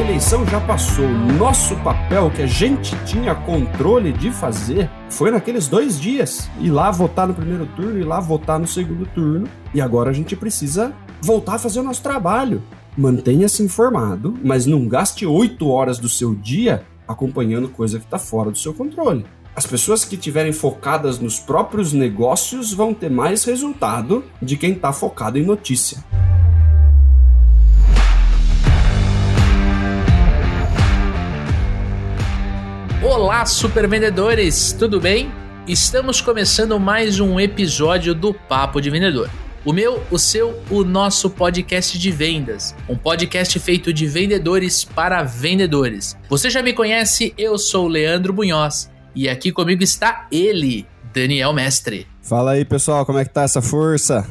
eleição já passou. Nosso papel que a gente tinha controle de fazer foi naqueles dois dias. Ir lá votar no primeiro turno, ir lá votar no segundo turno. E agora a gente precisa voltar a fazer o nosso trabalho. Mantenha-se informado, mas não gaste oito horas do seu dia acompanhando coisa que está fora do seu controle. As pessoas que estiverem focadas nos próprios negócios vão ter mais resultado de quem está focado em notícia. Olá, super vendedores, tudo bem? Estamos começando mais um episódio do Papo de Vendedor. O meu, o seu, o nosso podcast de vendas. Um podcast feito de vendedores para vendedores. Você já me conhece, eu sou o Leandro Bunhoz e aqui comigo está ele, Daniel Mestre. Fala aí, pessoal, como é que tá essa força?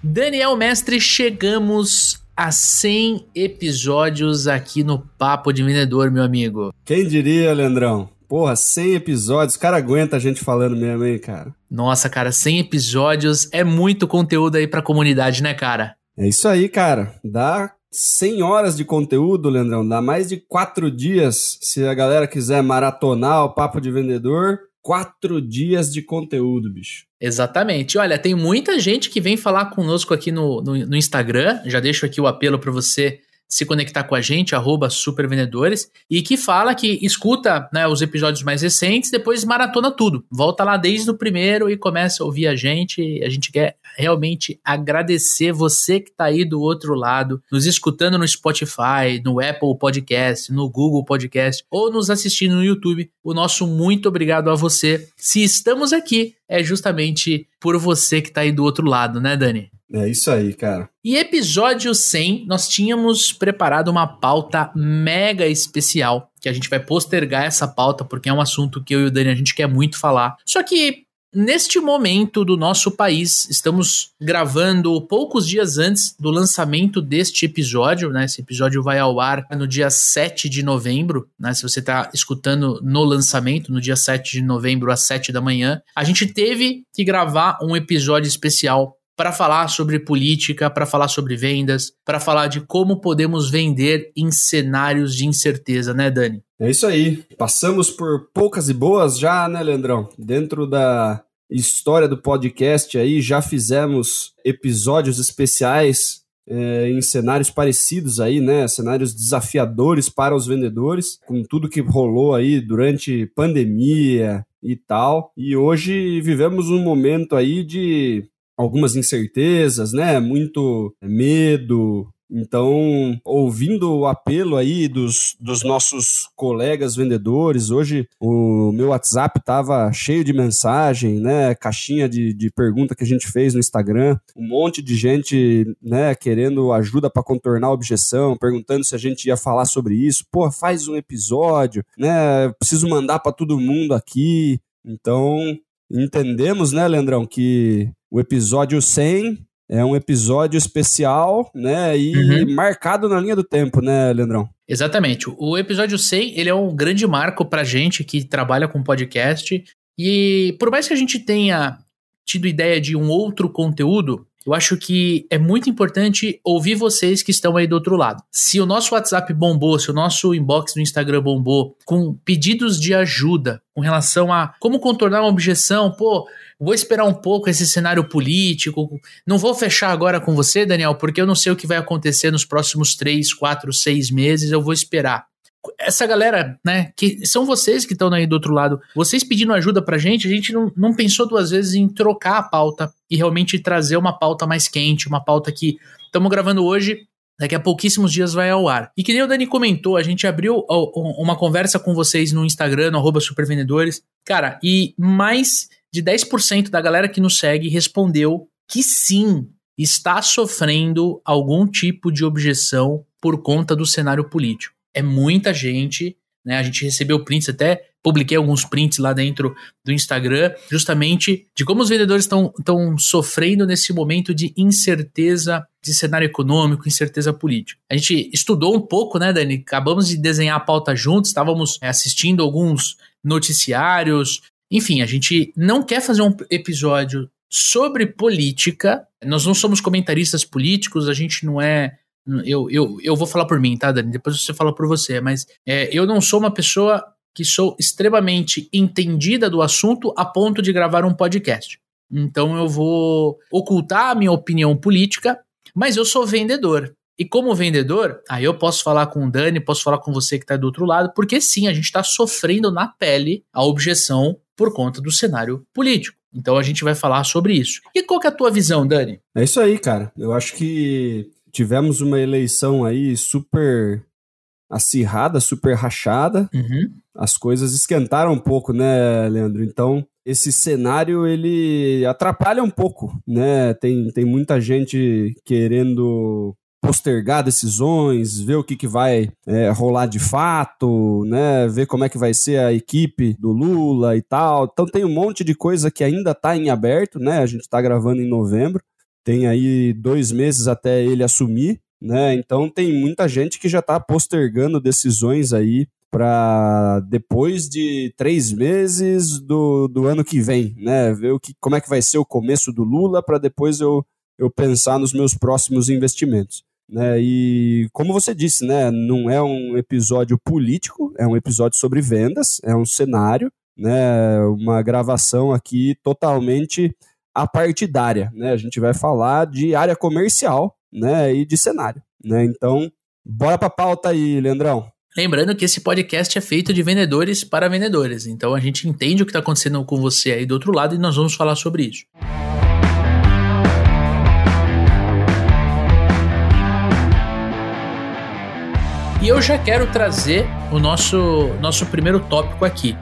Daniel Mestre, chegamos a 100 episódios aqui no Papo de Vendedor, meu amigo. Quem diria, Leandrão? Porra, 100 episódios, o cara aguenta a gente falando mesmo, hein, cara? Nossa, cara, 100 episódios é muito conteúdo aí pra comunidade, né, cara? É isso aí, cara. Dá 100 horas de conteúdo, Leandrão. Dá mais de 4 dias. Se a galera quiser maratonar o Papo de Vendedor, 4 dias de conteúdo, bicho. Exatamente. Olha, tem muita gente que vem falar conosco aqui no, no, no Instagram. Já deixo aqui o apelo para você se conectar com a gente, arroba supervendedores, e que fala que escuta né, os episódios mais recentes, depois maratona tudo. Volta lá desde o primeiro e começa a ouvir a gente. A gente quer realmente agradecer você que está aí do outro lado, nos escutando no Spotify, no Apple Podcast, no Google Podcast ou nos assistindo no YouTube. O nosso muito obrigado a você. Se estamos aqui, é justamente por você que está aí do outro lado, né, Dani? É isso aí, cara. E episódio 100, nós tínhamos preparado uma pauta mega especial, que a gente vai postergar essa pauta porque é um assunto que eu e o Dani a gente quer muito falar. Só que Neste momento do nosso país, estamos gravando poucos dias antes do lançamento deste episódio, né? Esse episódio vai ao ar no dia 7 de novembro, né? Se você está escutando no lançamento, no dia 7 de novembro, às 7 da manhã, a gente teve que gravar um episódio especial para falar sobre política, para falar sobre vendas, para falar de como podemos vender em cenários de incerteza, né, Dani? É isso aí. Passamos por poucas e boas já, né, Leandrão? Dentro da história do podcast aí, já fizemos episódios especiais é, em cenários parecidos aí, né? Cenários desafiadores para os vendedores, com tudo que rolou aí durante pandemia e tal. E hoje vivemos um momento aí de algumas incertezas, né? Muito medo. Então, ouvindo o apelo aí dos, dos nossos colegas vendedores, hoje o meu WhatsApp estava cheio de mensagem, né? Caixinha de, de pergunta que a gente fez no Instagram, um monte de gente, né, querendo ajuda para contornar a objeção, perguntando se a gente ia falar sobre isso. Pô, faz um episódio, né? Preciso mandar para todo mundo aqui. Então, entendemos, né, Leandrão, que o episódio 100 é um episódio especial, né, e uhum. marcado na linha do tempo, né, Leandrão? Exatamente. O episódio 100, ele é um grande marco pra gente que trabalha com podcast, e por mais que a gente tenha tido ideia de um outro conteúdo, eu acho que é muito importante ouvir vocês que estão aí do outro lado. Se o nosso WhatsApp bombou, se o nosso inbox no Instagram bombou, com pedidos de ajuda com relação a como contornar uma objeção, pô, vou esperar um pouco esse cenário político, não vou fechar agora com você, Daniel, porque eu não sei o que vai acontecer nos próximos três, quatro, seis meses, eu vou esperar essa galera, né, que são vocês que estão aí do outro lado, vocês pedindo ajuda pra gente, a gente não, não pensou duas vezes em trocar a pauta e realmente trazer uma pauta mais quente, uma pauta que estamos gravando hoje, daqui a pouquíssimos dias vai ao ar. E que nem o Dani comentou, a gente abriu uma conversa com vocês no Instagram, no supervendedores, cara, e mais de 10% da galera que nos segue respondeu que sim, está sofrendo algum tipo de objeção por conta do cenário político é muita gente, né? A gente recebeu prints, até publiquei alguns prints lá dentro do Instagram, justamente de como os vendedores estão sofrendo nesse momento de incerteza de cenário econômico, incerteza política. A gente estudou um pouco, né, Dani? Acabamos de desenhar a pauta juntos, estávamos é, assistindo alguns noticiários. Enfim, a gente não quer fazer um episódio sobre política. Nós não somos comentaristas políticos, a gente não é Eu, eu, eu vou falar por mim, tá, Dani? Depois você fala por você, mas é, eu não sou uma pessoa que sou extremamente entendida do assunto a ponto de gravar um podcast. Então eu vou ocultar a minha opinião política, mas eu sou vendedor. E como vendedor, aí eu posso falar com o Dani, posso falar com você que está do outro lado, porque sim, a gente está sofrendo na pele a objeção por conta do cenário político. Então a gente vai falar sobre isso. E qual que é a tua visão, Dani? É isso aí, cara. Eu acho que tivemos uma eleição aí super acirrada, super rachada. Uhum. As coisas esquentaram um pouco, né, Leandro? Então, esse cenário ele atrapalha um pouco, né? Tem, tem muita gente querendo postergar decisões, ver o que, que vai é, rolar de fato, né? Ver como é que vai ser a equipe do Lula e tal. Então tem um monte de coisa que ainda está em aberto, né? A gente está gravando em novembro, tem aí dois meses até ele assumir, né? Então tem muita gente que já está postergando decisões aí para depois de três meses do, do ano que vem, né? Ver o que, como é que vai ser o começo do Lula para depois eu, eu pensar nos meus próximos investimentos. Né? E como você disse, né, não é um episódio político, é um episódio sobre vendas, é um cenário, né, uma gravação aqui totalmente apartidária, né? A gente vai falar de área comercial, né, e de cenário, né? Então, bora pra pauta aí, Leandrão. Lembrando que esse podcast é feito de vendedores para vendedores, então a gente entende o que está acontecendo com você aí do outro lado e nós vamos falar sobre isso. E eu já quero trazer o nosso, nosso primeiro tópico aqui.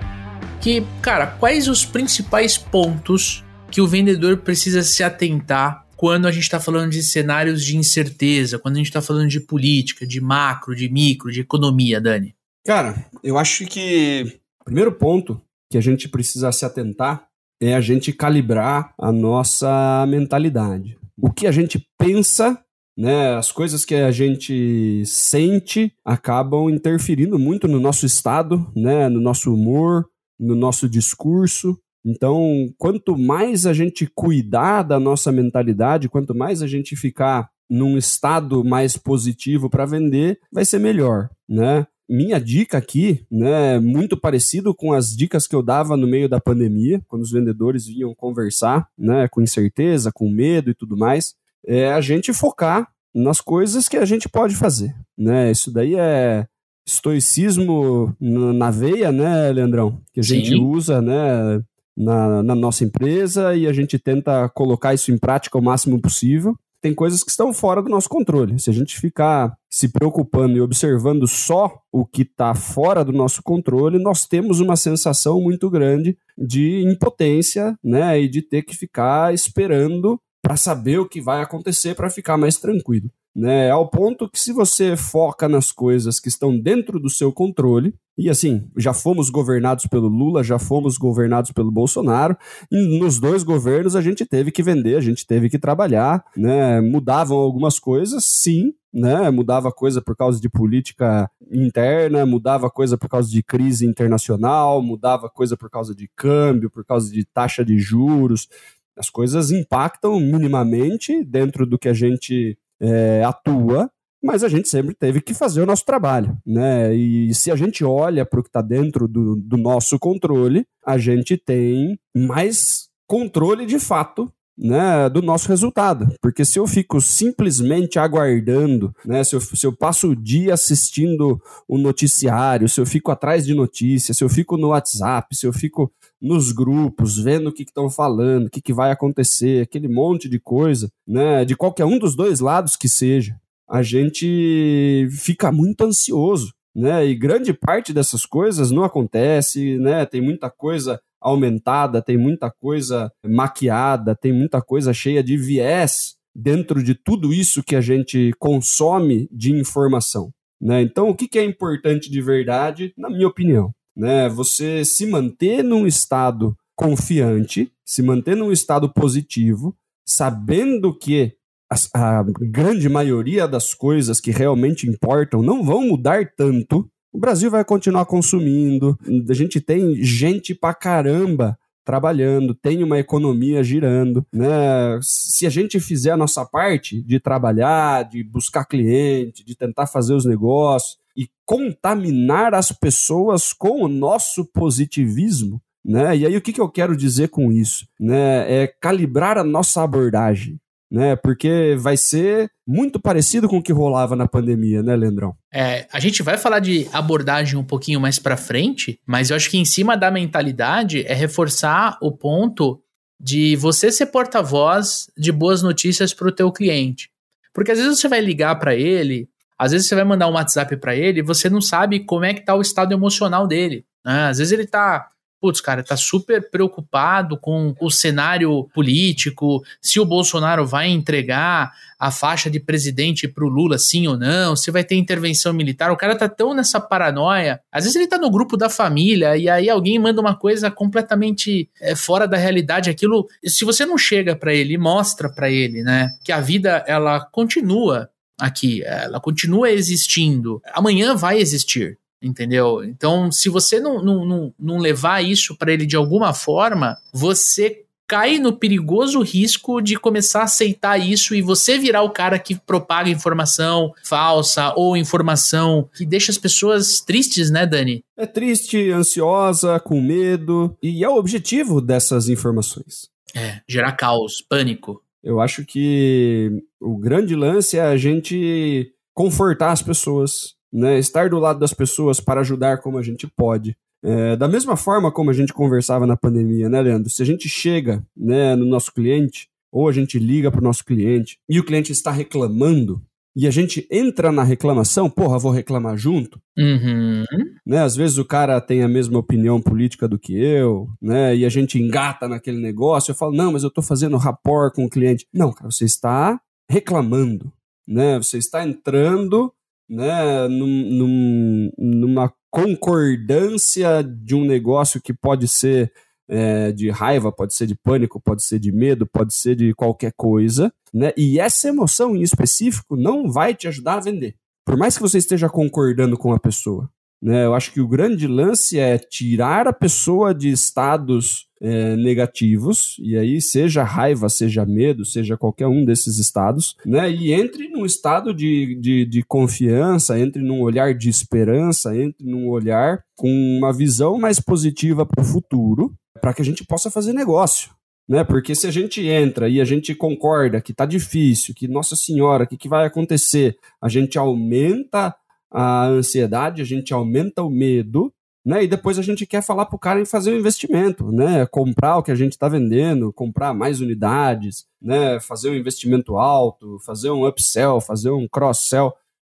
Que, cara, quais os principais pontos que o vendedor precisa se atentar quando a gente está falando de cenários de incerteza, quando a gente está falando de política, de macro, de micro, de economia, Dani? Cara, eu acho que o primeiro ponto que a gente precisa se atentar é a gente calibrar a nossa mentalidade. O que a gente pensa né? As coisas que a gente sente acabam interferindo muito no nosso estado, né? No nosso humor, no nosso discurso. Então, quanto mais a gente cuidar da nossa mentalidade, quanto mais a gente ficar num estado mais positivo para vender, vai ser melhor, né? Minha dica aqui, né, muito parecido com as dicas que eu dava no meio da pandemia, quando os vendedores vinham conversar, né, com incerteza, com medo e tudo mais é a gente focar nas coisas que a gente pode fazer, né? Isso daí é estoicismo na veia, né, Leandrão? Que a Sim. gente usa, né, na, na nossa empresa e a gente tenta colocar isso em prática o máximo possível tem coisas que estão fora do nosso controle. Se a gente ficar se preocupando e observando só o que está fora do nosso controle, nós temos uma sensação muito grande de impotência, né, e de ter que ficar esperando para saber o que vai acontecer para ficar mais tranquilo. Né, ao ponto que se você foca nas coisas que estão dentro do seu controle, e assim, já fomos governados pelo Lula, já fomos governados pelo Bolsonaro, e nos dois governos a gente teve que vender, a gente teve que trabalhar, né, mudavam algumas coisas, sim, né, mudava coisa por causa de política interna, mudava coisa por causa de crise internacional, mudava coisa por causa de câmbio, por causa de taxa de juros, as coisas impactam minimamente dentro do que a gente é, atua, mas a gente sempre teve que fazer o nosso trabalho, né? E se a gente olha para o que está dentro do, do nosso controle, a gente tem mais controle de fato né, do nosso resultado. Porque se eu fico simplesmente aguardando, né, se, eu, se eu passo o dia assistindo o noticiário, se eu fico atrás de notícias, se eu fico no WhatsApp, se eu fico nos grupos, vendo o que estão falando, o que, que vai acontecer, aquele monte de coisa, né, de qualquer um dos dois lados que seja, a gente fica muito ansioso. Né, e grande parte dessas coisas não acontece, né? Tem muita coisa aumentada, tem muita coisa maquiada, tem muita coisa cheia de viés dentro de tudo isso que a gente consome de informação. Né? Então, o que, é importante de verdade, na minha opinião? Né? Você se manter num estado confiante, se manter num estado positivo, sabendo que a, a grande maioria das coisas que realmente importam não vão mudar tanto o Brasil vai continuar consumindo. A gente tem gente pra caramba trabalhando, tem uma economia girando, né? Se a gente fizer a nossa parte de trabalhar, de buscar cliente, de tentar fazer os negócios e contaminar as pessoas com o nosso positivismo, né? E aí o que, que eu quero dizer com isso? Né? É calibrar a nossa abordagem né? Porque vai ser muito parecido com o que rolava na pandemia, né, Leandrão? É, a gente vai falar de abordagem um pouquinho mais para frente, mas eu acho que em cima da mentalidade é reforçar o ponto de você ser porta-voz de boas notícias para o teu cliente. Porque às vezes você vai ligar para ele, às vezes você vai mandar um WhatsApp para ele e você não sabe como é que tá o estado emocional dele. Né? Às vezes ele tá putz, cara, tá super preocupado com o cenário político, se o Bolsonaro vai entregar a faixa de presidente pro Lula, sim ou não, se vai ter intervenção militar. O cara tá tão nessa paranoia. Às vezes ele tá no grupo da família e aí alguém manda uma coisa completamente é, fora da realidade. Aquilo, se você não chega para ele mostra para ele, né, que a vida ela continua aqui, ela continua existindo. Amanhã vai existir entendeu? Então, se você não, não, não, não levar isso para ele de alguma forma, você cai no perigoso risco de começar a aceitar isso e você virar o cara que propaga informação falsa ou informação que deixa as pessoas tristes, né, Dani? É triste, ansiosa, com medo, e é o objetivo dessas informações. É, gerar caos, pânico. Eu acho que o grande lance é a gente confortar as pessoas, né? Estar do lado das pessoas para ajudar como a gente pode. É, da mesma forma como a gente conversava na pandemia, né, Leandro? Se a gente chega né, no nosso cliente, ou a gente liga para o nosso cliente e o cliente está reclamando, e a gente entra na reclamação, porra, vou reclamar junto. Uhum. Né? Às vezes o cara tem a mesma opinião política do que eu, né? E a gente engata naquele negócio. Eu falo, não, mas eu estou fazendo rapport com o cliente. Não, cara, você está reclamando, né? Você está entrando né, num, num, numa concordância de um negócio que pode ser é, de raiva, pode ser de pânico, pode ser de medo, pode ser de qualquer coisa, né? E essa emoção em específico não vai te ajudar a vender. Por mais que você esteja concordando com a pessoa, né? Eu acho que o grande lance é tirar a pessoa de estados é, negativos, e aí seja raiva, seja medo, seja qualquer um desses estados, né? E entre num estado de, de, de confiança, entre num olhar de esperança, entre num olhar com uma visão mais positiva para o futuro, para que a gente possa fazer negócio. Né? Porque se a gente entra e a gente concorda que tá difícil, que nossa senhora, o que, que vai acontecer? A gente aumenta a ansiedade, a gente aumenta o medo, né? E depois a gente quer falar para o cara em fazer um investimento, né? Comprar o que a gente está vendendo, comprar mais unidades, né? Fazer um investimento alto, fazer um upsell, fazer um cross-sell.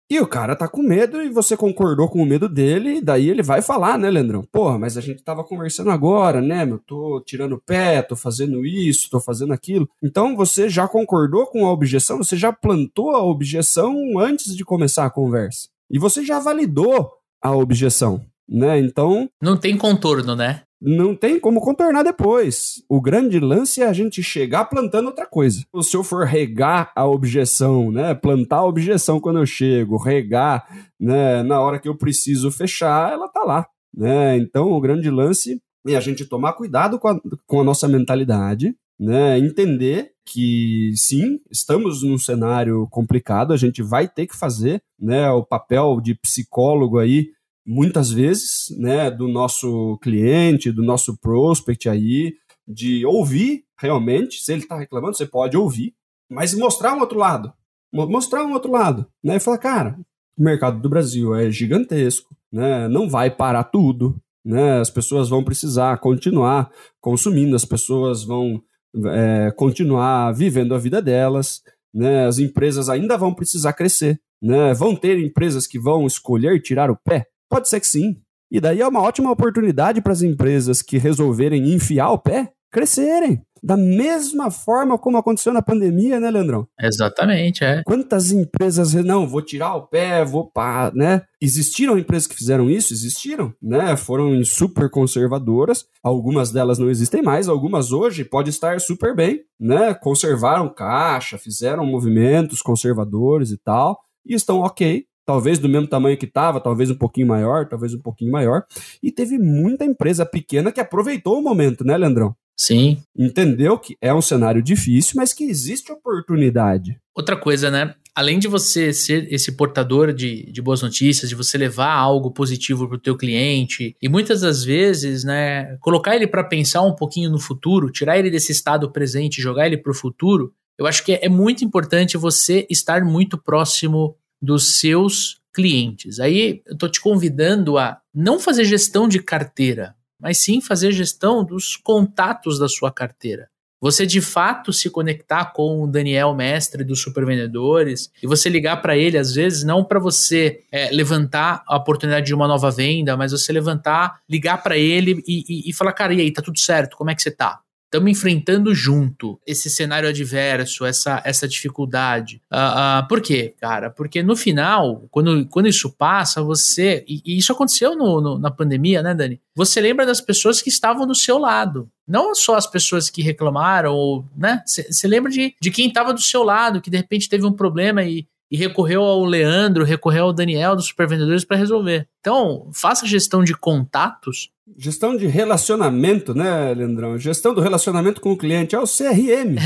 E o cara tá com medo e você concordou com o medo dele, e daí ele vai falar, né, Leandrão? Porra, mas a gente tava conversando agora, né, meu? Tô tirando o pé, tô fazendo isso, tô fazendo aquilo. Então você já concordou com a objeção, você já plantou a objeção antes de começar a conversa. E você já validou a objeção, né? Então. Não tem contorno, né? Não tem como contornar depois. O grande lance é a gente chegar plantando outra coisa. Se eu for regar a objeção, né? Plantar a objeção quando eu chego, regar, né? Na hora que eu preciso fechar, ela tá lá, né? Então o grande lance é a gente tomar cuidado com a, com a nossa mentalidade, né? Entender que sim, estamos num cenário complicado, a gente vai ter que fazer, né, o papel de psicólogo aí muitas vezes, né, do nosso cliente, do nosso prospect aí, de ouvir realmente, se ele está reclamando, você pode ouvir, mas mostrar um outro lado, mostrar um outro lado, né, e falar, cara, o mercado do Brasil é gigantesco, né, não vai parar tudo, né, as pessoas vão precisar continuar consumindo, as pessoas vão é, continuar vivendo a vida delas, né? As empresas ainda vão precisar crescer, né? Vão ter empresas que vão escolher tirar o pé? Pode ser que sim. E daí é uma ótima oportunidade para as empresas que resolverem enfiar o pé crescerem. Da mesma forma como aconteceu na pandemia, né, Leandrão? Exatamente, é. Quantas empresas, não, vou tirar o pé, vou pá, né? Existiram empresas que fizeram isso? Existiram, né? Foram super conservadoras. Algumas delas não existem mais, algumas hoje podem estar super bem, né? Conservaram caixa, fizeram movimentos conservadores e tal, e estão ok, talvez do mesmo tamanho que estava, talvez um pouquinho maior, talvez um pouquinho maior. E teve muita empresa pequena que aproveitou o momento, né, Leandrão? Sim. Entendeu que é um cenário difícil, mas que existe oportunidade. Outra coisa, né? Além de você ser esse portador de, de boas notícias, de você levar algo positivo para o teu cliente, e muitas das vezes, né, colocar ele para pensar um pouquinho no futuro, tirar ele desse estado presente, jogar ele para o futuro, eu acho que é, é muito importante você estar muito próximo dos seus clientes. Aí eu estou te convidando a não fazer gestão de carteira, mas sim fazer gestão dos contatos da sua carteira. Você de fato se conectar com o Daniel, mestre dos supervendedores, e você ligar para ele, às vezes, não para você é, levantar a oportunidade de uma nova venda, mas você levantar, ligar para ele e, e, e falar: cara, e aí, tá tudo certo? Como é que você tá? Estamos enfrentando junto esse cenário adverso, essa, essa dificuldade. Uh, uh, por quê, cara? Porque no final, quando, quando isso passa, você. E, e isso aconteceu no, no, na pandemia, né, Dani? Você lembra das pessoas que estavam do seu lado. Não só as pessoas que reclamaram, ou, né? Você lembra de, de quem estava do seu lado, que de repente teve um problema e, e recorreu ao Leandro, recorreu ao Daniel dos supervendedores para resolver. Então, faça gestão de contatos. Gestão de relacionamento, né, Leandrão? Gestão do relacionamento com o cliente é o CRM.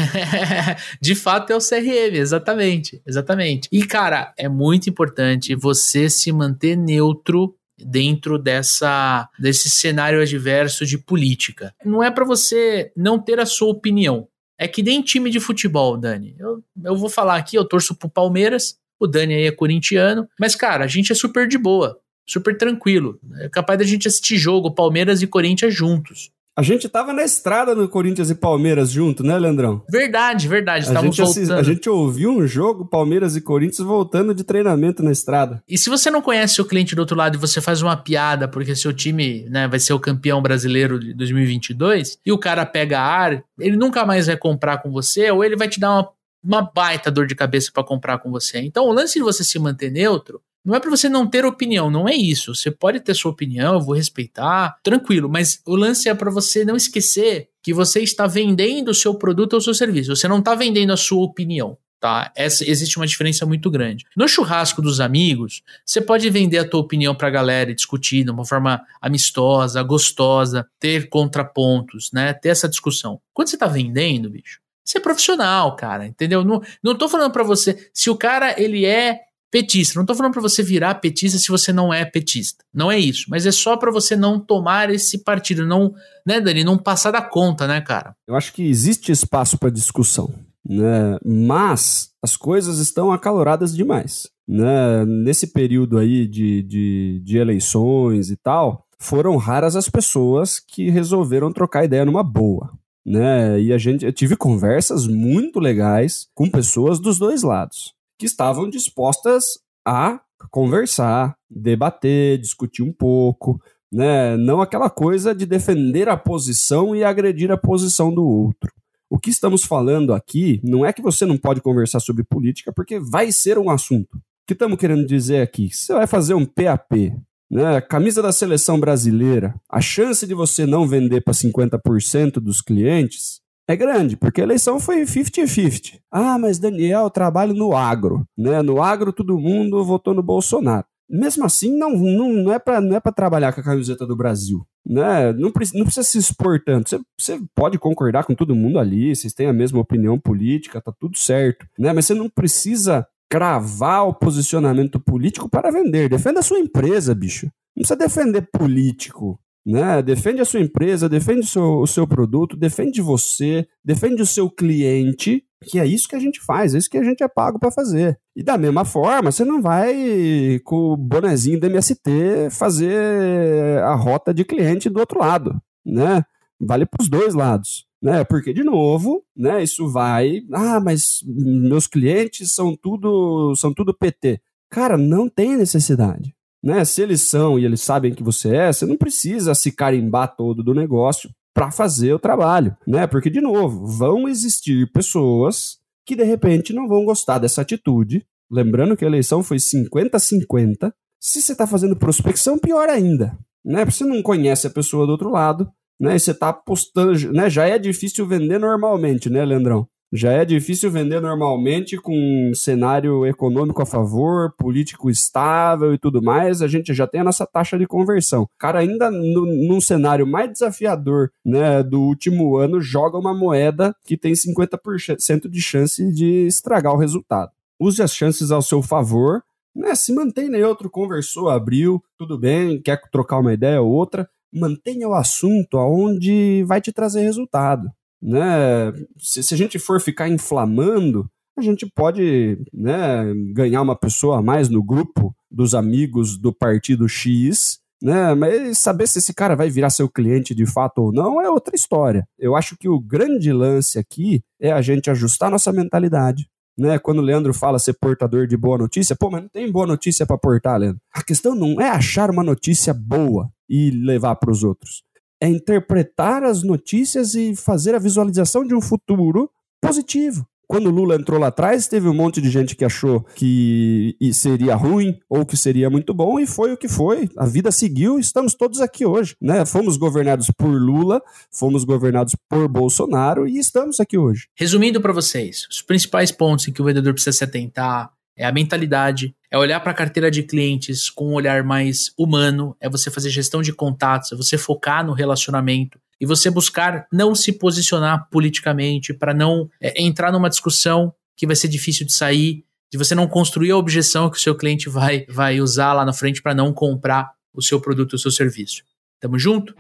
de fato é o CRM, exatamente, exatamente. E cara, é muito importante você se manter neutro dentro dessa desse cenário adverso de política. Não é para você não ter a sua opinião. É que nem time de futebol, Dani. Eu, eu vou falar aqui, eu torço pro Palmeiras, o Dani aí é corintiano, mas, cara, a gente é super de boa, super tranquilo. É capaz da gente assistir jogo, Palmeiras e Corinthians juntos. A gente tava na estrada no Corinthians e Palmeiras junto, né, Leandrão? Verdade, verdade. A gente, voltando. a gente ouviu um jogo, Palmeiras e Corinthians, voltando de treinamento na estrada. E se você não conhece o cliente do outro lado e você faz uma piada porque seu time né, vai ser o campeão brasileiro de 2022 e o cara pega ar, ele nunca mais vai comprar com você ou ele vai te dar uma, uma baita dor de cabeça para comprar com você. Então, o lance de você se manter neutro não é para você não ter opinião, não é isso. Você pode ter sua opinião, eu vou respeitar, tranquilo, mas o lance é para você não esquecer que você está vendendo o seu produto ou o seu serviço. Você não está vendendo a sua opinião. Tá? Essa, existe uma diferença muito grande. No churrasco dos amigos, você pode vender a tua opinião para a galera e discutir de uma forma amistosa, gostosa, ter contrapontos, né? Ter essa discussão. Quando você está vendendo, bicho, você é profissional, cara, entendeu? Não, não tô falando para você se o cara ele é petista. Não estou falando para você virar petista se você não é petista. Não é isso. Mas é só para você não tomar esse partido, não, né, Dani, não passar da conta, né, cara? Eu acho que existe espaço para discussão, né? Mas as coisas estão acaloradas demais, né? Nesse período aí de, de, de eleições e tal, foram raras as pessoas que resolveram trocar ideia numa boa. Né? E a gente eu tive conversas muito legais com pessoas dos dois lados que estavam dispostas a conversar, debater, discutir um pouco, né? Não aquela coisa de defender a posição e agredir a posição do outro. O que estamos falando aqui não é que você não pode conversar sobre política, porque vai ser um assunto. O que estamos querendo dizer aqui? Você vai fazer um PAP, né? Camisa da seleção brasileira, a chance de você não vender para 50% dos clientes é grande, porque a eleição foi 50-50. Ah, mas Daniel, trabalho no agro. Né? No agro, todo mundo votou no Bolsonaro. Mesmo assim, não, não, não é para é trabalhar com a camiseta do Brasil. Né? Não, não precisa se expor tanto. Você, você pode concordar com todo mundo ali, vocês têm a mesma opinião política, tá tudo certo. Né? Mas você não precisa cravar o posicionamento político para vender. Defenda a sua empresa, bicho. Não precisa defender político né? Defende a sua empresa, defende o seu, o seu produto, defende você, defende o seu cliente, que é isso que a gente faz, é isso que a gente é pago para fazer. E da mesma forma, você não vai com o bonezinho do MST fazer a rota de cliente do outro lado, né? Vale para os dois lados. Né, porque de novo, né, isso vai, ah, mas meus clientes são tudo, são tudo PT. Cara, não tem necessidade. Né? Se eles são e eles sabem que você é, você não precisa se carimbar todo do negócio para fazer o trabalho, né? Porque de novo, vão existir pessoas que de repente não vão gostar dessa atitude. Lembrando que a eleição foi 50-50. Se você está fazendo prospecção, pior ainda, né? Porque você não conhece a pessoa do outro lado, né? E você está apostando, né? Já é difícil vender normalmente, né, Leandrão? Já é difícil vender normalmente com um cenário econômico a favor, político estável e tudo mais. A gente já tem a nossa taxa de conversão. O cara, ainda no, num cenário mais desafiador né, do último ano, joga uma moeda que tem 50% de chance de estragar o resultado. Use as chances ao seu favor. Né, se mantém neutro, conversou, abriu, tudo bem, quer trocar uma ideia ou outra, mantenha o assunto aonde vai te trazer resultado né? Se, se a gente for ficar inflamando, a gente pode né, ganhar uma pessoa a mais no grupo dos amigos do partido X, né? Mas saber se esse cara vai virar seu cliente de fato ou não é outra história. Eu acho que o grande lance aqui é a gente ajustar nossa mentalidade. Né, quando o Leandro fala ser portador de boa notícia, pô, mas não tem boa notícia para portar, Leandro. A questão não é achar uma notícia boa e levar para os outros é interpretar as notícias e fazer a visualização de um futuro positivo. Quando Lula entrou lá atrás, teve um monte de gente que achou que seria ruim ou que seria muito bom, e foi o que foi. A vida seguiu, estamos todos aqui hoje. Né? Fomos governados por Lula, fomos governados por Bolsonaro e estamos aqui hoje. Resumindo para vocês, os principais pontos em que o vendedor precisa se atentar é a mentalidade, é olhar para a carteira de clientes com um olhar mais humano, é você fazer gestão de contatos, é você focar no relacionamento e você buscar não se posicionar politicamente para não é, entrar numa discussão que vai ser difícil de sair, de você não construir a objeção que o seu cliente vai, vai usar lá na frente para não comprar o seu produto, o seu serviço. Tamo junto?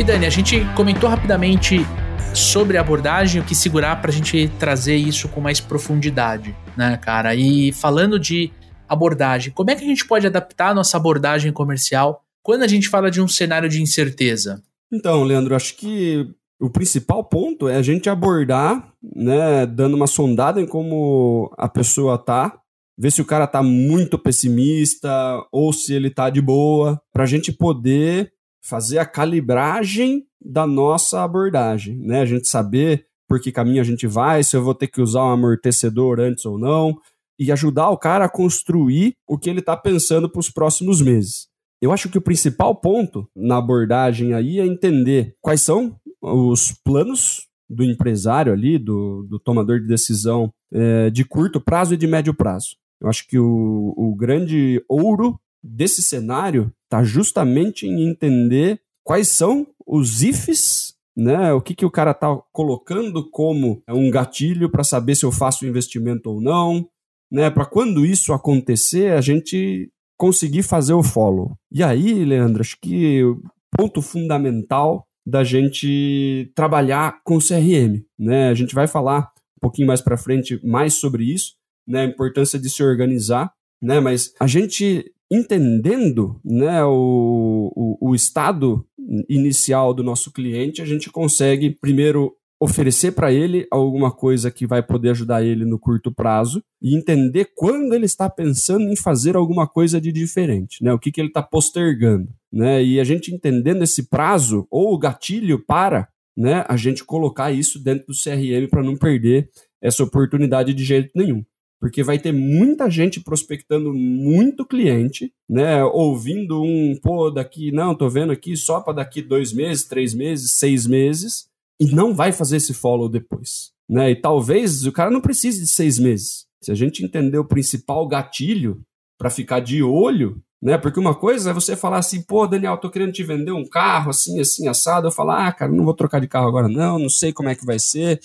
E Dani, a gente comentou rapidamente sobre a abordagem, o que segurar para a gente trazer isso com mais profundidade, né, cara? E falando de abordagem, como é que a gente pode adaptar a nossa abordagem comercial quando a gente fala de um cenário de incerteza? Então, Leandro, acho que o principal ponto é a gente abordar, né, dando uma sondada em como a pessoa tá, ver se o cara tá muito pessimista ou se ele tá de boa, para a gente poder fazer a calibragem da nossa abordagem, né? A gente saber por que caminho a gente vai, se eu vou ter que usar um amortecedor antes ou não, e ajudar o cara a construir o que ele está pensando para os próximos meses. Eu acho que o principal ponto na abordagem aí é entender quais são os planos do empresário ali, do, do tomador de decisão é, de curto prazo e de médio prazo. Eu acho que o, o grande ouro desse cenário está justamente em entender quais são os ifs, né? O que, que o cara está colocando como um gatilho para saber se eu faço investimento ou não, né? Para quando isso acontecer, a gente conseguir fazer o follow. E aí, Leandro, acho que o ponto fundamental da gente trabalhar com CRM, né? A gente vai falar um pouquinho mais para frente mais sobre isso, né? A importância de se organizar, né? Mas a gente entendendo né, o, o, o, estado inicial do nosso cliente, a gente consegue primeiro oferecer para ele alguma coisa que vai poder ajudar ele no curto prazo e entender quando ele está pensando em fazer alguma coisa de diferente, né? O que, que ele está postergando, né? E a gente entendendo esse prazo ou o gatilho para, né? A gente colocar isso dentro do CRM para não perder essa oportunidade de jeito nenhum porque vai ter muita gente prospectando muito cliente, né? Ouvindo um, pô, daqui, não, tô vendo aqui só para daqui dois meses, três meses, seis meses, e não vai fazer esse follow depois, né? E talvez o cara não precise de seis meses. Se a gente entender o principal gatilho para ficar de olho, né? Porque uma coisa é você falar assim, pô, Daniel, tô querendo te vender um carro assim, assim, assado. Eu falar, ah, cara, não vou trocar de carro agora, não, não sei como é que vai ser